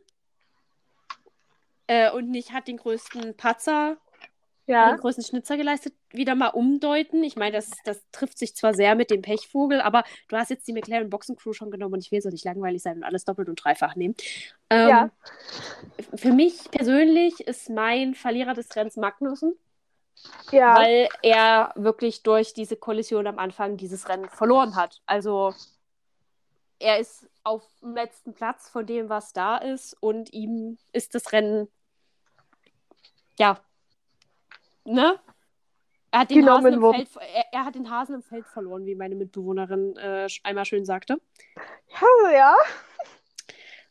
äh, und nicht hat den größten Patzer, Ja, den größten Schnitzer geleistet, wieder mal umdeuten. Ich meine, das, das trifft sich zwar sehr mit dem Pechvogel, aber du hast jetzt die McLaren Boxencrew schon genommen und ich will so nicht langweilig sein und alles doppelt und dreifach nehmen. Ähm, Ja. Für mich persönlich ist mein Verlierer des Rennens Magnussen, ja, weil er wirklich durch diese Kollision am Anfang dieses Rennen verloren hat. Also er ist auf dem letzten Platz von dem, was da ist und ihm ist das Rennen, ja, ne? Er hat den, Genommen Hasen im. Feld, er, er hat den Hasen im Feld verloren, wie meine Mitbewohnerin äh, einmal schön sagte. ja, ja.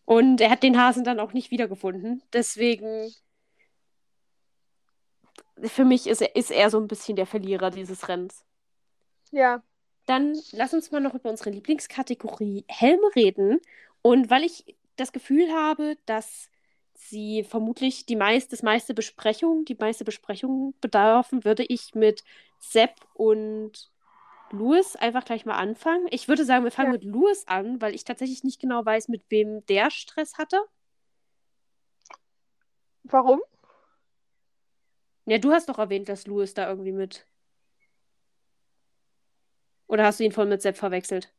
Und er hat den Hasen dann auch nicht wiedergefunden. Deswegen, für mich ist er, ist er so ein bisschen der Verlierer dieses Rennens. ja. Dann lass uns mal noch über unsere Lieblingskategorie Helme reden. Und weil ich das Gefühl habe, dass sie vermutlich die meist, das meiste Besprechung, die meiste Besprechung bedarfen, würde ich mit Sepp und Louis einfach gleich mal anfangen. Ich würde sagen, wir fangen Ja. mit Louis an, weil ich tatsächlich nicht genau weiß, mit wem der Stress hatte. Warum? Ja, du hast doch erwähnt, dass Louis da irgendwie mit. Oder hast du ihn voll mit Sepp verwechselt?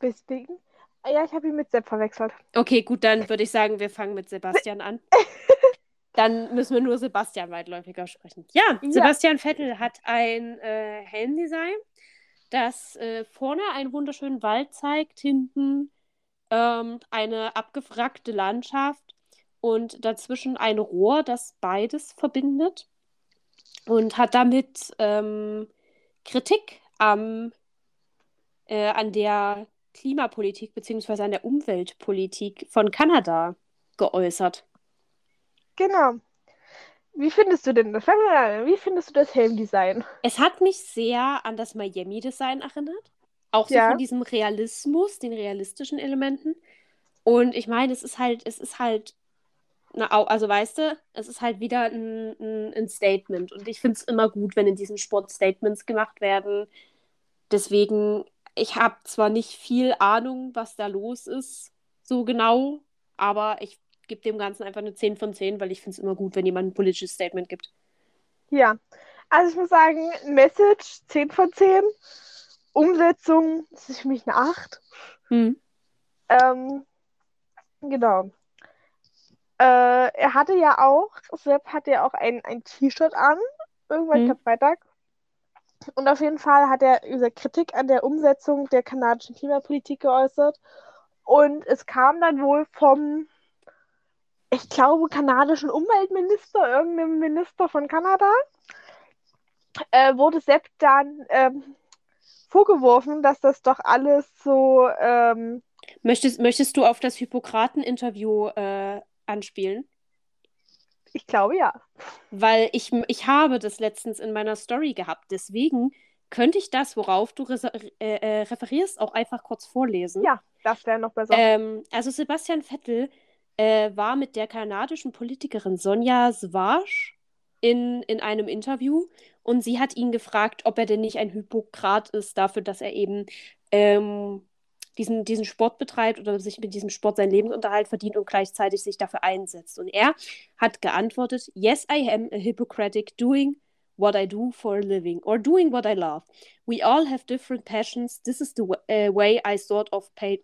Weswegen? Ah, Ja, ich habe ihn mit Sepp verwechselt. Okay, gut, dann würde ich sagen, wir fangen mit Sebastian an. [laughs] Dann müssen wir nur Sebastian weitläufiger sprechen. Ja, Ja. Sebastian Vettel hat ein äh, Helmdesign, das äh, vorne einen wunderschönen Wald zeigt, hinten ähm, eine abgewrackte Landschaft und dazwischen ein Rohr, das beides verbindet. Und hat damit ähm, Kritik am, äh, an der Klimapolitik bzw. an der Umweltpolitik von Kanada geäußert. Genau. Wie findest du denn das? An. Wie findest du das Helmdesign? Es hat mich sehr an das Miami-Design erinnert. Auch so Ja. von diesem Realismus, den realistischen Elementen. Und ich meine, es ist halt, es ist halt, na, also weißt du, es ist halt wieder ein, ein, ein Statement. Und ich finde es immer gut, wenn in diesem Sport Statements gemacht werden. Deswegen, ich habe zwar nicht viel Ahnung, was da los ist, so genau, aber ich gebe dem Ganzen einfach eine 10 von 10, weil ich finde es immer gut, wenn jemand ein politisches Statement gibt. Ja. Also ich muss sagen, Message 10 von 10. Umsetzung das ist für mich eine 8. Hm. Ähm, genau. Äh, er hatte ja auch, Sepp hatte ja auch ein, ein T-Shirt an, irgendwann, ich glaube Freitag. Und auf jeden Fall hat er über Kritik an der Umsetzung der kanadischen Klimapolitik geäußert. Und es kam dann wohl vom, ich glaube, kanadischen Umweltminister, irgendeinem Minister von Kanada, äh, wurde Sepp dann ähm, vorgeworfen, dass das doch alles so ähm, Möchtest, möchtest du auf das Hippokraten-Interview äh, anspielen? Ich glaube ja. Weil ich, ich habe das letztens in meiner Story gehabt. Deswegen könnte ich das, worauf du äh, äh, referierst, auch einfach kurz vorlesen. Ja, das wäre noch besser. Ähm, also Sebastian Vettel äh, war mit der kanadischen Politikerin Sonja Swasch in, in einem Interview und sie hat ihn gefragt, ob er denn nicht ein Hypokrat ist dafür, dass er eben ähm, diesen, diesen Sport betreibt oder sich mit diesem Sport seinen Lebensunterhalt verdient und gleichzeitig sich dafür einsetzt. Und er hat geantwortet, Yes, I am a Hippocratic doing what I do for a living or doing what I love. We all have different passions. This is the uh, way I sort of paint,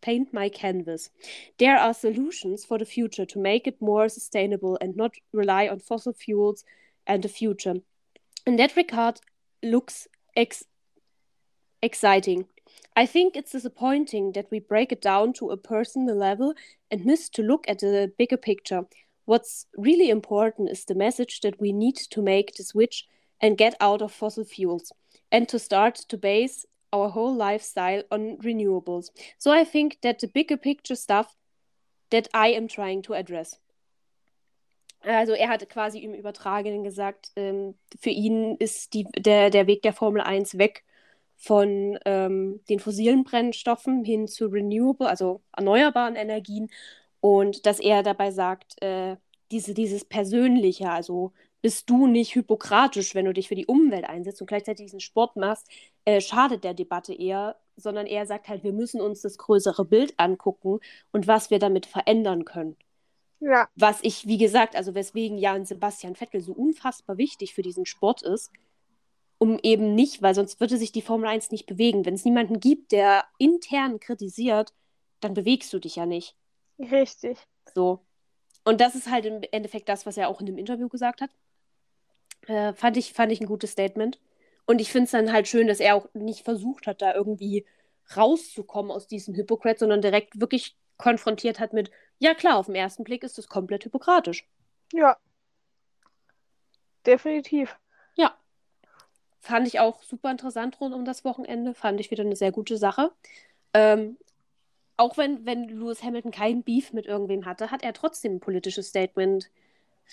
paint my canvas. There are solutions for the future to make it more sustainable and not rely on fossil fuels and the future. In that regard, looks ex- exciting. I think it's disappointing that we break it down to a personal level and miss to look at the bigger picture. What's really important is the message that we need to make the switch and get out of fossil fuels and to start to base our whole lifestyle on renewables. So I think that the bigger picture stuff that I am trying to address. Also er hatte quasi im Übertragenen gesagt, ähm, für ihn ist die, der, der Weg der Formel 1 weg, von ähm, den fossilen Brennstoffen hin zu renewable, also erneuerbaren Energien. Und dass er dabei sagt, äh, diese, dieses Persönliche, also bist du nicht hypokratisch, wenn du dich für die Umwelt einsetzt und gleichzeitig diesen Sport machst, äh, schadet der Debatte eher, sondern er sagt halt, wir müssen uns das größere Bild angucken und was wir damit verändern können. Ja. Was ich, wie gesagt, also weswegen Jan Sebastian Vettel so unfassbar wichtig für diesen Sport ist, um eben nicht, weil sonst würde sich die Formel 1 nicht bewegen. Wenn es niemanden gibt, der intern kritisiert, dann bewegst du dich ja nicht. Richtig. So. Und das ist halt im Endeffekt das, was er auch in dem Interview gesagt hat. Äh, fand, ich, fand ich ein gutes Statement. Und ich finde es dann halt schön, dass er auch nicht versucht hat, da irgendwie rauszukommen aus diesem Hypocrat, sondern direkt wirklich konfrontiert hat mit, ja klar, auf den ersten Blick ist das komplett hypokratisch. Ja. Definitiv. Fand ich auch super interessant rund um das Wochenende. Fand ich wieder eine sehr gute Sache. Ähm, auch wenn, wenn Lewis Hamilton kein Beef mit irgendwem hatte, hat er trotzdem ein politisches Statement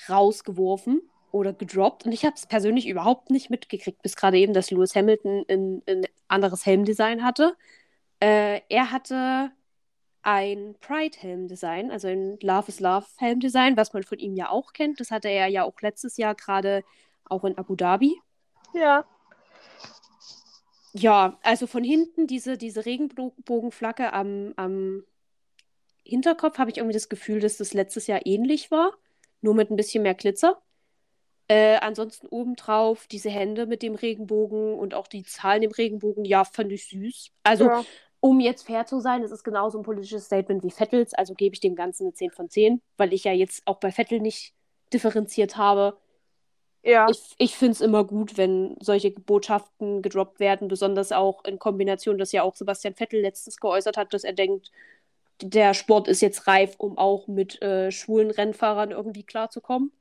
rausgeworfen oder gedroppt. Und ich habe es persönlich überhaupt nicht mitgekriegt, bis gerade eben, dass Lewis Hamilton ein, ein anderes Helmdesign hatte. Äh, er hatte ein Pride-Helmdesign, also ein Love is Love-Helmdesign, was man von ihm ja auch kennt. Das hatte er ja auch letztes Jahr gerade auch in Abu Dhabi. Ja. Ja, also von hinten diese, diese Regenbogenflagge am, am Hinterkopf habe ich irgendwie das Gefühl, dass das letztes Jahr ähnlich war, nur mit ein bisschen mehr Glitzer. Äh, ansonsten obendrauf diese Hände mit dem Regenbogen und auch die Zahlen im Regenbogen, ja, fand ich süß. Also, ja. um jetzt fair zu sein, es ist genauso ein politisches Statement wie Vettels, also gebe ich dem Ganzen eine 10 von 10, weil ich ja jetzt auch bei Vettel nicht differenziert habe. Ja. Ich, ich finde es immer gut, wenn solche Botschaften gedroppt werden, besonders auch in Kombination, dass ja auch Sebastian Vettel letztens geäußert hat, dass er denkt, der Sport ist jetzt reif, um auch mit äh, schwulen Rennfahrern irgendwie klarzukommen.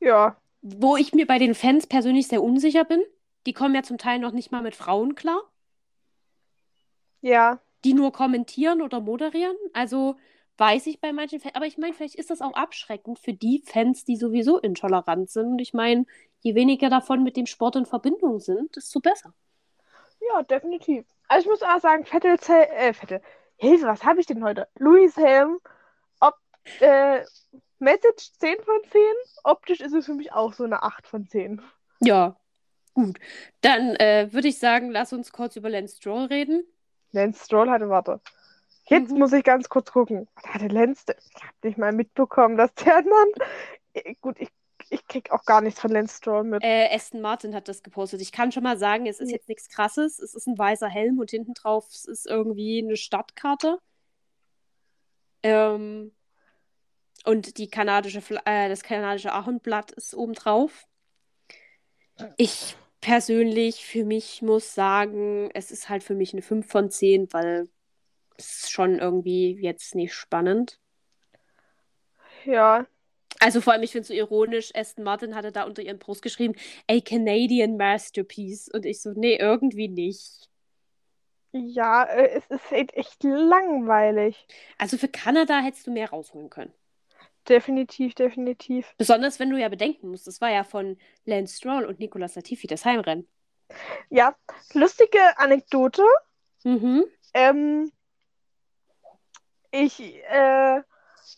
Ja, wo ich mir bei den Fans persönlich sehr unsicher bin. Die kommen ja zum Teil noch nicht mal mit Frauen klar. Ja. Die nur kommentieren oder moderieren. Also weiß ich bei manchen Fans. Aber ich meine, vielleicht ist das auch abschreckend für die Fans, die sowieso intolerant sind. Und ich meine, je weniger davon mit dem Sport in Verbindung sind, desto besser. Ja, definitiv. Also ich muss auch sagen, Vettel, äh, Vettel, Hilfe, was habe ich denn heute? Louis Helm, ob, äh, Message 10 von 10. Optisch ist es für mich auch so eine 8 von 10. Ja, gut. Dann äh, würde ich sagen, lass uns kurz über Lance Stroll reden. Lance Stroll hatte, warte. Jetzt mhm. muss ich ganz kurz gucken. Hatte Lance, ich habe nicht mal mitbekommen, dass der Mann. Äh, gut, ich, ich krieg auch gar nichts von Lance Stroll mit. Äh, Aston Martin hat das gepostet. Ich kann schon mal sagen, es ist jetzt nichts krasses. Es ist ein weißer Helm und hinten drauf ist irgendwie eine Stadtkarte. Ähm, und die kanadische, äh, das kanadische Ahornblatt ist obendrauf. Ich persönlich für mich muss sagen, es ist halt für mich eine 5 von 10, weil ist schon irgendwie jetzt nicht spannend. Ja. Also vor allem, ich finde es so ironisch, Aston Martin hatte da unter ihren Post geschrieben, a Canadian Masterpiece. Und ich so, nee, irgendwie nicht. Ja, äh, es ist halt echt langweilig. Also für Kanada hättest du mehr rausholen können. Definitiv, definitiv. Besonders wenn du ja bedenken musst, das war ja von Lance Stroll und Nicolas Latifi das Heimrennen. Ja, lustige Anekdote. Mhm. Ähm, ich äh,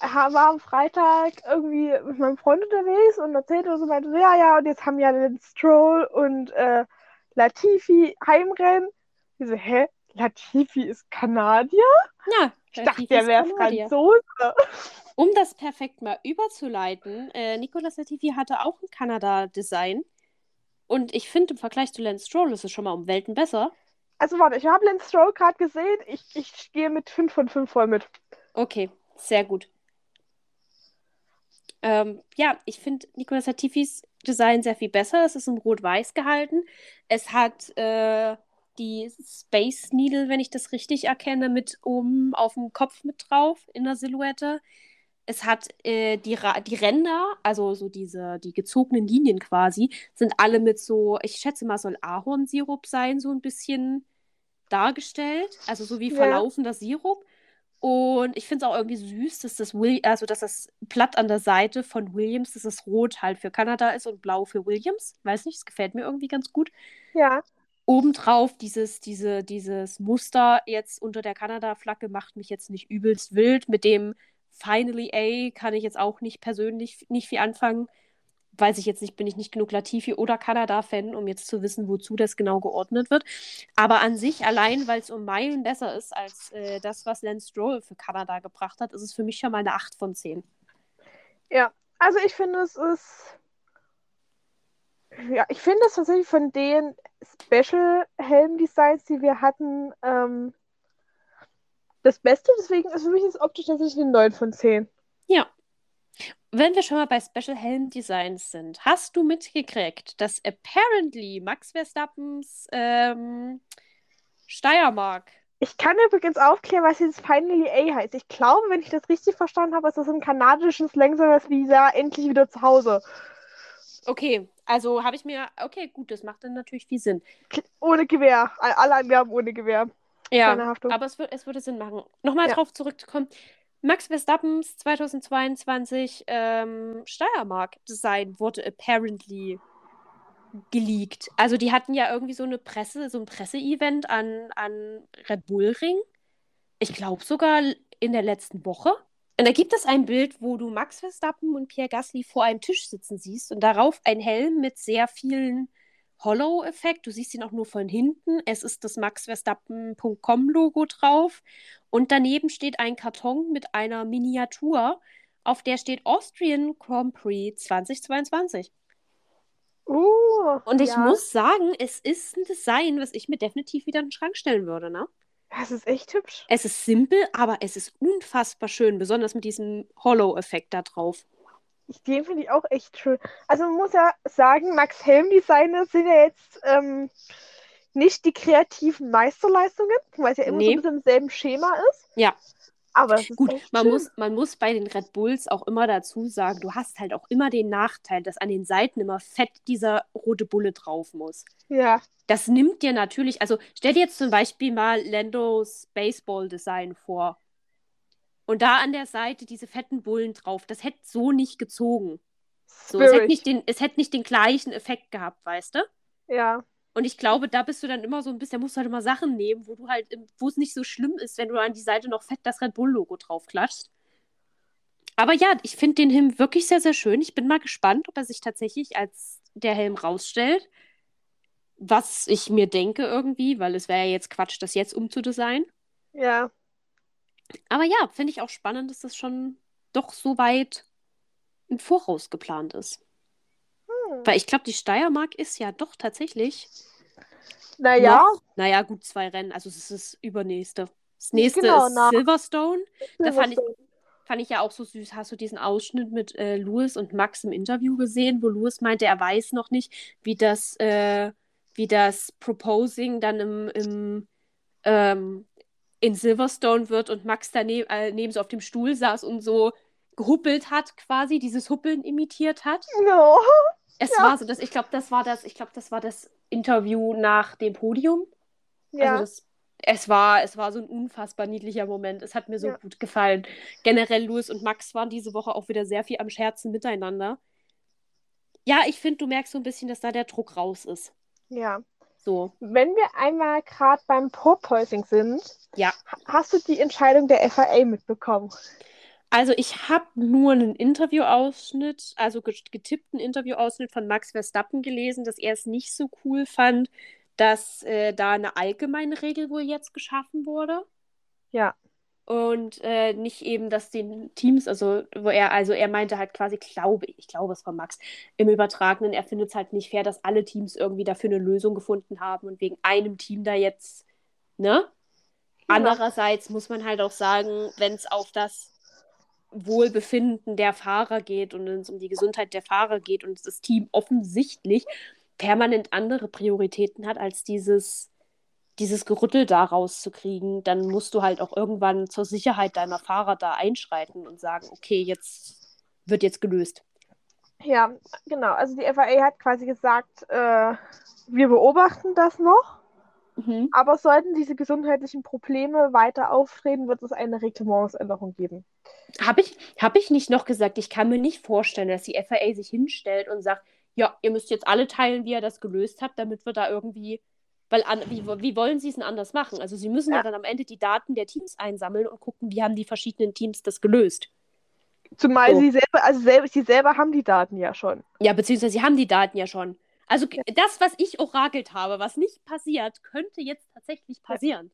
war am Freitag irgendwie mit meinem Freund unterwegs und erzählte so, meinte so, ja, ja, und jetzt haben ja Lance Stroll und äh, Latifi Heimrennen. Ich so, hä? Latifi ist Kanadier? Ja, ich dachte, der wäre Franzose. Um das perfekt mal überzuleiten, äh, Nicolas Latifi hatte auch ein Kanada-Design. Und ich finde, im Vergleich zu Lance Stroll ist es schon mal um Welten besser. Also warte, ich habe Lance Stroll gerade gesehen. Ich, ich gehe mit 5 von 5 voll mit. Okay, sehr gut. Ähm, ja, ich finde Nicolas Latifis Design sehr viel besser. Es ist in Rot-Weiß gehalten. Es hat äh, die Space Needle, wenn ich das richtig erkenne, mit oben auf dem Kopf mit drauf in der Silhouette. Es hat äh, die, die Ränder, also so diese, die gezogenen Linien quasi, sind alle mit so, ich schätze mal, soll Ahornsirup sein, so ein bisschen dargestellt. Also so wie ja. verlaufender Sirup. Und ich finde es auch irgendwie süß, dass das Will also dass das Blatt an der Seite von Williams, dass das rot halt für Kanada ist und blau für Williams. Weiß nicht, es gefällt mir irgendwie ganz gut. Ja. obendrauf dieses, diese, dieses Muster jetzt unter der Kanada-Flagge macht mich jetzt nicht übelst wild. Mit dem Finally A kann ich jetzt auch nicht persönlich nicht viel anfangen. Weiß ich jetzt nicht, bin ich nicht genug Latifi oder Kanada-Fan, um jetzt zu wissen, wozu das genau geordnet wird. Aber an sich, allein weil es um Meilen besser ist als äh, das, was Lance Stroll für Kanada gebracht hat, ist es für mich schon mal eine 8 von 10. Ja, also ich finde, es ist ja, ich finde es tatsächlich von den Special-Helm-Designs, die wir hatten, ähm, das Beste. Deswegen ist für mich das optisch tatsächlich eine 9 von 10. Ja. Wenn wir schon mal bei Special Helm Designs sind, hast du mitgekriegt, dass apparently Max Verstappens ähm, Steiermark. Ich kann übrigens aufklären, was jetzt Finally A heißt. Ich glaube, wenn ich das richtig verstanden habe, ist das ein kanadisches langsames Visa endlich wieder zu Hause. Okay, also habe ich mir, okay, gut, das macht dann natürlich viel Sinn. Ohne Gewehr. Alle Angaben ohne Gewehr. Ja, aber es, wird, es würde Sinn machen. Nochmal ja. drauf zurückzukommen. Max Verstappens 2022 ähm, Steiermark-Design wurde apparently geleakt. Also die hatten ja irgendwie so eine Presse, so ein Presseevent an, an Red Bull Ring. Ich glaube sogar in der letzten Woche. Und da gibt es ein Bild, wo du Max Verstappen und Pierre Gasly vor einem Tisch sitzen siehst und darauf ein Helm mit sehr vielen Hollow-Effekt. Du siehst ihn auch nur von hinten. Es ist das maxverstappen.com-Logo drauf. Und daneben steht ein Karton mit einer Miniatur, auf der steht Austrian Grand Prix 2022. Uh, und ich ja. muss sagen, es ist ein Design, was ich mir definitiv wieder in den Schrank stellen würde, ne? Es ist echt hübsch. Es ist simpel, aber es ist unfassbar schön, besonders mit diesem Hollow-Effekt da drauf. Ich, den finde ich auch echt schön. Also man muss ja sagen, Max Helm-Designer sind ja jetzt ähm, nicht die kreativen Meisterleistungen, weil es ja immer nee. so ein bisschen im selben Schema ist. Ja. Aber gut, man muss, man muss bei den Red Bulls auch immer dazu sagen, du hast halt auch immer den Nachteil, dass an den Seiten immer fett dieser rote Bulle drauf muss. Ja. Das nimmt dir natürlich, also stell dir jetzt zum Beispiel mal Landos Baseball-Design vor. Und da an der Seite diese fetten Bullen drauf. Das hätte so nicht gezogen. So, es, hätte nicht den, es hätte nicht den gleichen Effekt gehabt, weißt du? Ja. Und ich glaube, da bist du dann immer so ein bisschen, da musst du halt immer Sachen nehmen, wo du halt, wo es nicht so schlimm ist, wenn du an die Seite noch fett das Red Bull-Logo drauf klatscht. Aber ja, ich finde den Helm wirklich sehr, sehr schön. Ich bin mal gespannt, ob er sich tatsächlich als der Helm rausstellt. Was ich mir denke irgendwie, weil es wäre ja jetzt Quatsch, das jetzt umzudesignen. Ja. Aber ja, finde ich auch spannend, dass das schon doch so weit im Voraus geplant ist. Hm. Weil ich glaube, die Steiermark ist ja doch tatsächlich. Naja. Noch, naja, gut, zwei Rennen. Also es ist das übernächste. Das nächste genau, ist nach. Silverstone. Da fand ich, fand ich ja auch so süß. Hast du diesen Ausschnitt mit äh, Louis und Max im Interview gesehen, wo Louis meinte, er weiß noch nicht, wie das, äh, wie das Proposing dann im, im ähm, in Silverstone wird und Max daneben äh, neben so auf dem Stuhl saß und so gehuppelt hat, quasi, dieses Huppeln imitiert hat. No. Es ja. war so, dass ich glaube, das war das, ich glaube, das war das Interview nach dem Podium. Ja. Also das, es war, es war so ein unfassbar niedlicher Moment. Es hat mir so ja. gut gefallen. Generell Louis und Max waren diese Woche auch wieder sehr viel am Scherzen miteinander. Ja, ich finde, du merkst so ein bisschen, dass da der Druck raus ist. Ja. So. Wenn wir einmal gerade beim Porpoising sind, ja. hast du die Entscheidung der FIA mitbekommen? Also ich habe nur einen Interviewausschnitt, also getippten Interviewausschnitt von Max Verstappen gelesen, dass er es nicht so cool fand, dass äh, da eine allgemeine Regel wohl jetzt geschaffen wurde. Ja und äh, nicht eben, dass den Teams, also wo er, also er meinte halt quasi, glaube ich, glaube es von Max, im Übertragenen, er findet es halt nicht fair, dass alle Teams irgendwie dafür eine Lösung gefunden haben und wegen einem Team da jetzt, ne? Ja. Andererseits muss man halt auch sagen, wenn es auf das Wohlbefinden der Fahrer geht und wenn es um die Gesundheit der Fahrer geht und das Team offensichtlich permanent andere Prioritäten hat als dieses dieses Gerüttel da rauszukriegen, dann musst du halt auch irgendwann zur Sicherheit deiner Fahrer da einschreiten und sagen, okay, jetzt wird jetzt gelöst. Ja, genau. Also die FAA hat quasi gesagt, äh, wir beobachten das noch, mhm. aber sollten diese gesundheitlichen Probleme weiter auftreten, wird es eine Reglementsänderung geben. Habe ich, hab ich nicht noch gesagt, ich kann mir nicht vorstellen, dass die FAA sich hinstellt und sagt, ja, ihr müsst jetzt alle teilen, wie ihr das gelöst habt, damit wir da irgendwie Weil an, wie, wie wollen sie es denn anders machen? Also sie müssen ja. ja dann am Ende die Daten der Teams einsammeln und gucken, wie haben die verschiedenen Teams das gelöst. Zumal so. sie selber, also selber, sie selber haben die Daten ja schon. Ja, beziehungsweise sie haben die Daten ja schon. Also ja. das, was ich orakelt habe, was nicht passiert, könnte jetzt tatsächlich passieren.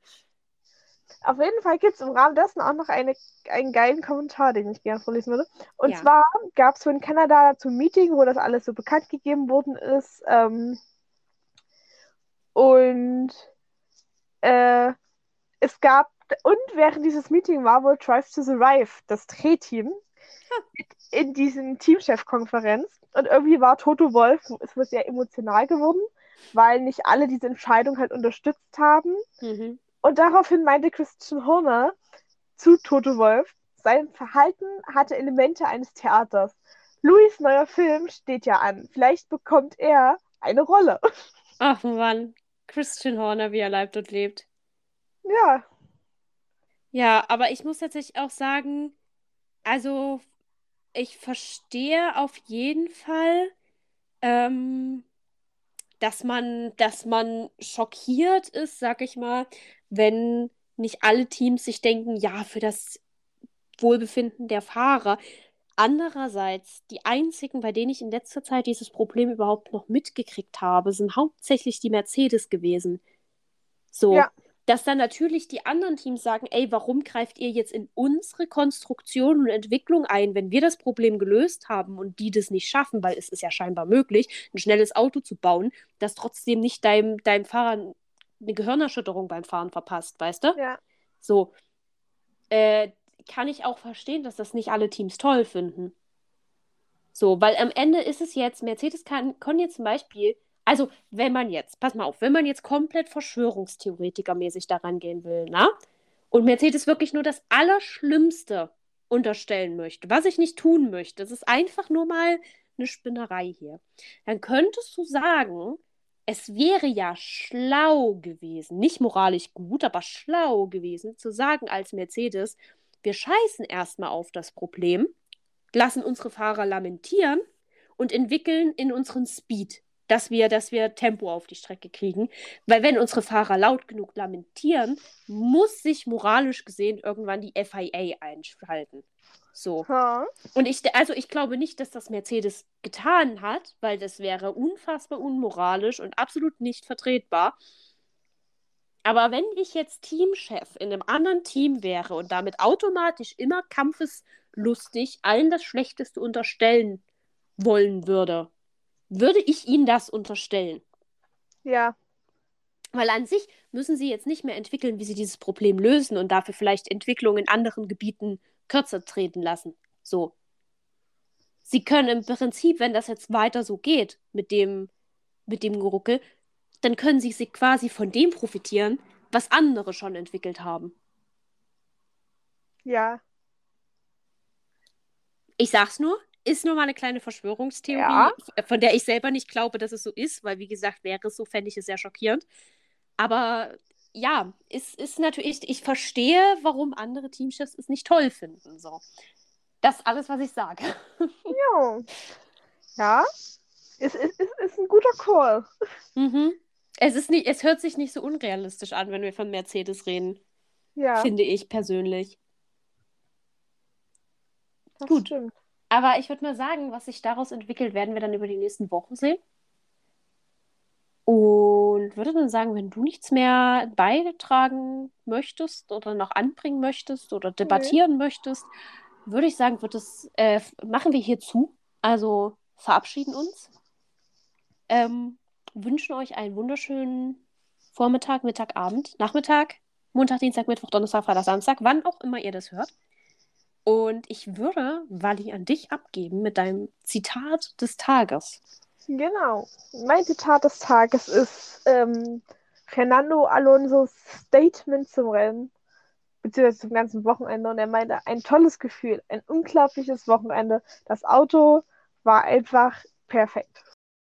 Auf jeden Fall gibt es im Rahmen dessen auch noch eine, einen geilen Kommentar, den ich gerne vorlesen würde. Und ja. zwar gab es in Kanada dazu ein Meeting, wo das alles so bekannt gegeben worden ist. Ähm, und äh, es gab, und während dieses Meeting war wohl Drive to Survive, das Drehteam, in diesem Teamchef-Konferenz. Und irgendwie war Toto Wolf, es wird sehr emotional geworden, weil nicht alle diese Entscheidung halt unterstützt haben. Mhm. Und daraufhin meinte Christian Horner zu Toto Wolf, sein Verhalten hatte Elemente eines Theaters. Louis neuer Film steht ja an. Vielleicht bekommt er eine Rolle. Ach Mann, Christian Horner, wie er lebt und lebt. Ja. Ja, aber ich muss tatsächlich auch sagen, also ich verstehe auf jeden Fall, ähm, dass man, dass man schockiert ist, sag ich mal, wenn nicht alle Teams sich denken, ja, für das Wohlbefinden der Fahrer. Andererseits, die einzigen, bei denen ich in letzter Zeit dieses Problem überhaupt noch mitgekriegt habe, sind hauptsächlich die Mercedes gewesen. So. Ja dass dann natürlich die anderen Teams sagen, ey, warum greift ihr jetzt in unsere Konstruktion und Entwicklung ein, wenn wir das Problem gelöst haben und die das nicht schaffen, weil es ist ja scheinbar möglich, ein schnelles Auto zu bauen, das trotzdem nicht deinem, deinem Fahrer eine Gehirnerschütterung beim Fahren verpasst, weißt du? Ja. So. Äh, kann ich auch verstehen, dass das nicht alle Teams toll finden. So, weil am Ende ist es jetzt, Mercedes kann, kann jetzt zum Beispiel also, wenn man jetzt, pass mal auf, wenn man jetzt komplett Verschwörungstheoretikermäßig daran gehen will, na? Und Mercedes wirklich nur das Allerschlimmste unterstellen möchte, was ich nicht tun möchte, das ist einfach nur mal eine Spinnerei hier, dann könntest du sagen, es wäre ja schlau gewesen, nicht moralisch gut, aber schlau gewesen, zu sagen als Mercedes, wir scheißen erstmal auf das Problem, lassen unsere Fahrer lamentieren und entwickeln in unseren Speed dass wir, dass wir Tempo auf die Strecke kriegen. Weil wenn unsere Fahrer laut genug lamentieren, muss sich moralisch gesehen irgendwann die FIA einschalten. So. Ha. Und ich, also ich glaube nicht, dass das Mercedes getan hat, weil das wäre unfassbar unmoralisch und absolut nicht vertretbar. Aber wenn ich jetzt Teamchef in einem anderen Team wäre und damit automatisch immer kampfeslustig allen das Schlechteste unterstellen wollen würde, würde ich Ihnen das unterstellen. Ja. Weil an sich müssen Sie jetzt nicht mehr entwickeln, wie Sie dieses Problem lösen und dafür vielleicht Entwicklung in anderen Gebieten kürzer treten lassen. So. Sie können im Prinzip, wenn das jetzt weiter so geht mit dem, mit dem Geruckel, dann können Sie sich quasi von dem profitieren, was andere schon entwickelt haben. Ja. Ich sag's nur, ist nur mal eine kleine Verschwörungstheorie, ja. von der ich selber nicht glaube, dass es so ist, weil wie gesagt, wäre es so, fände ich es sehr schockierend. Aber ja, ist, ist natürlich, ich verstehe, warum andere Teamchefs es nicht toll finden. So. Das ist alles, was ich sage. [laughs] Ja. Ja, es ist, ist, ist ein guter Call. Mhm. Es, ist nicht, es hört sich nicht so unrealistisch an, wenn wir von Mercedes reden. Ja. Finde ich persönlich. Das Gut. Stimmt. Aber ich würde mal sagen, was sich daraus entwickelt, werden wir dann über die nächsten Wochen sehen. Und würde dann sagen, wenn du nichts mehr beitragen möchtest oder noch anbringen möchtest oder debattieren nee. möchtest, würde ich sagen, wird es, äh, machen wir hier zu. Also verabschieden uns. Ähm, wünschen euch einen wunderschönen Vormittag, Mittag, Abend, Nachmittag, Montag, Dienstag, Mittwoch, Donnerstag, Freitag, Samstag, wann auch immer ihr das hört. Und ich würde, Wally, an dich abgeben mit deinem Zitat des Tages. Genau. Mein Zitat des Tages ist ähm, Fernando Alonso's Statement zum Rennen, beziehungsweise zum ganzen Wochenende. Und er meinte, ein tolles Gefühl, ein unglaubliches Wochenende. Das Auto war einfach perfekt.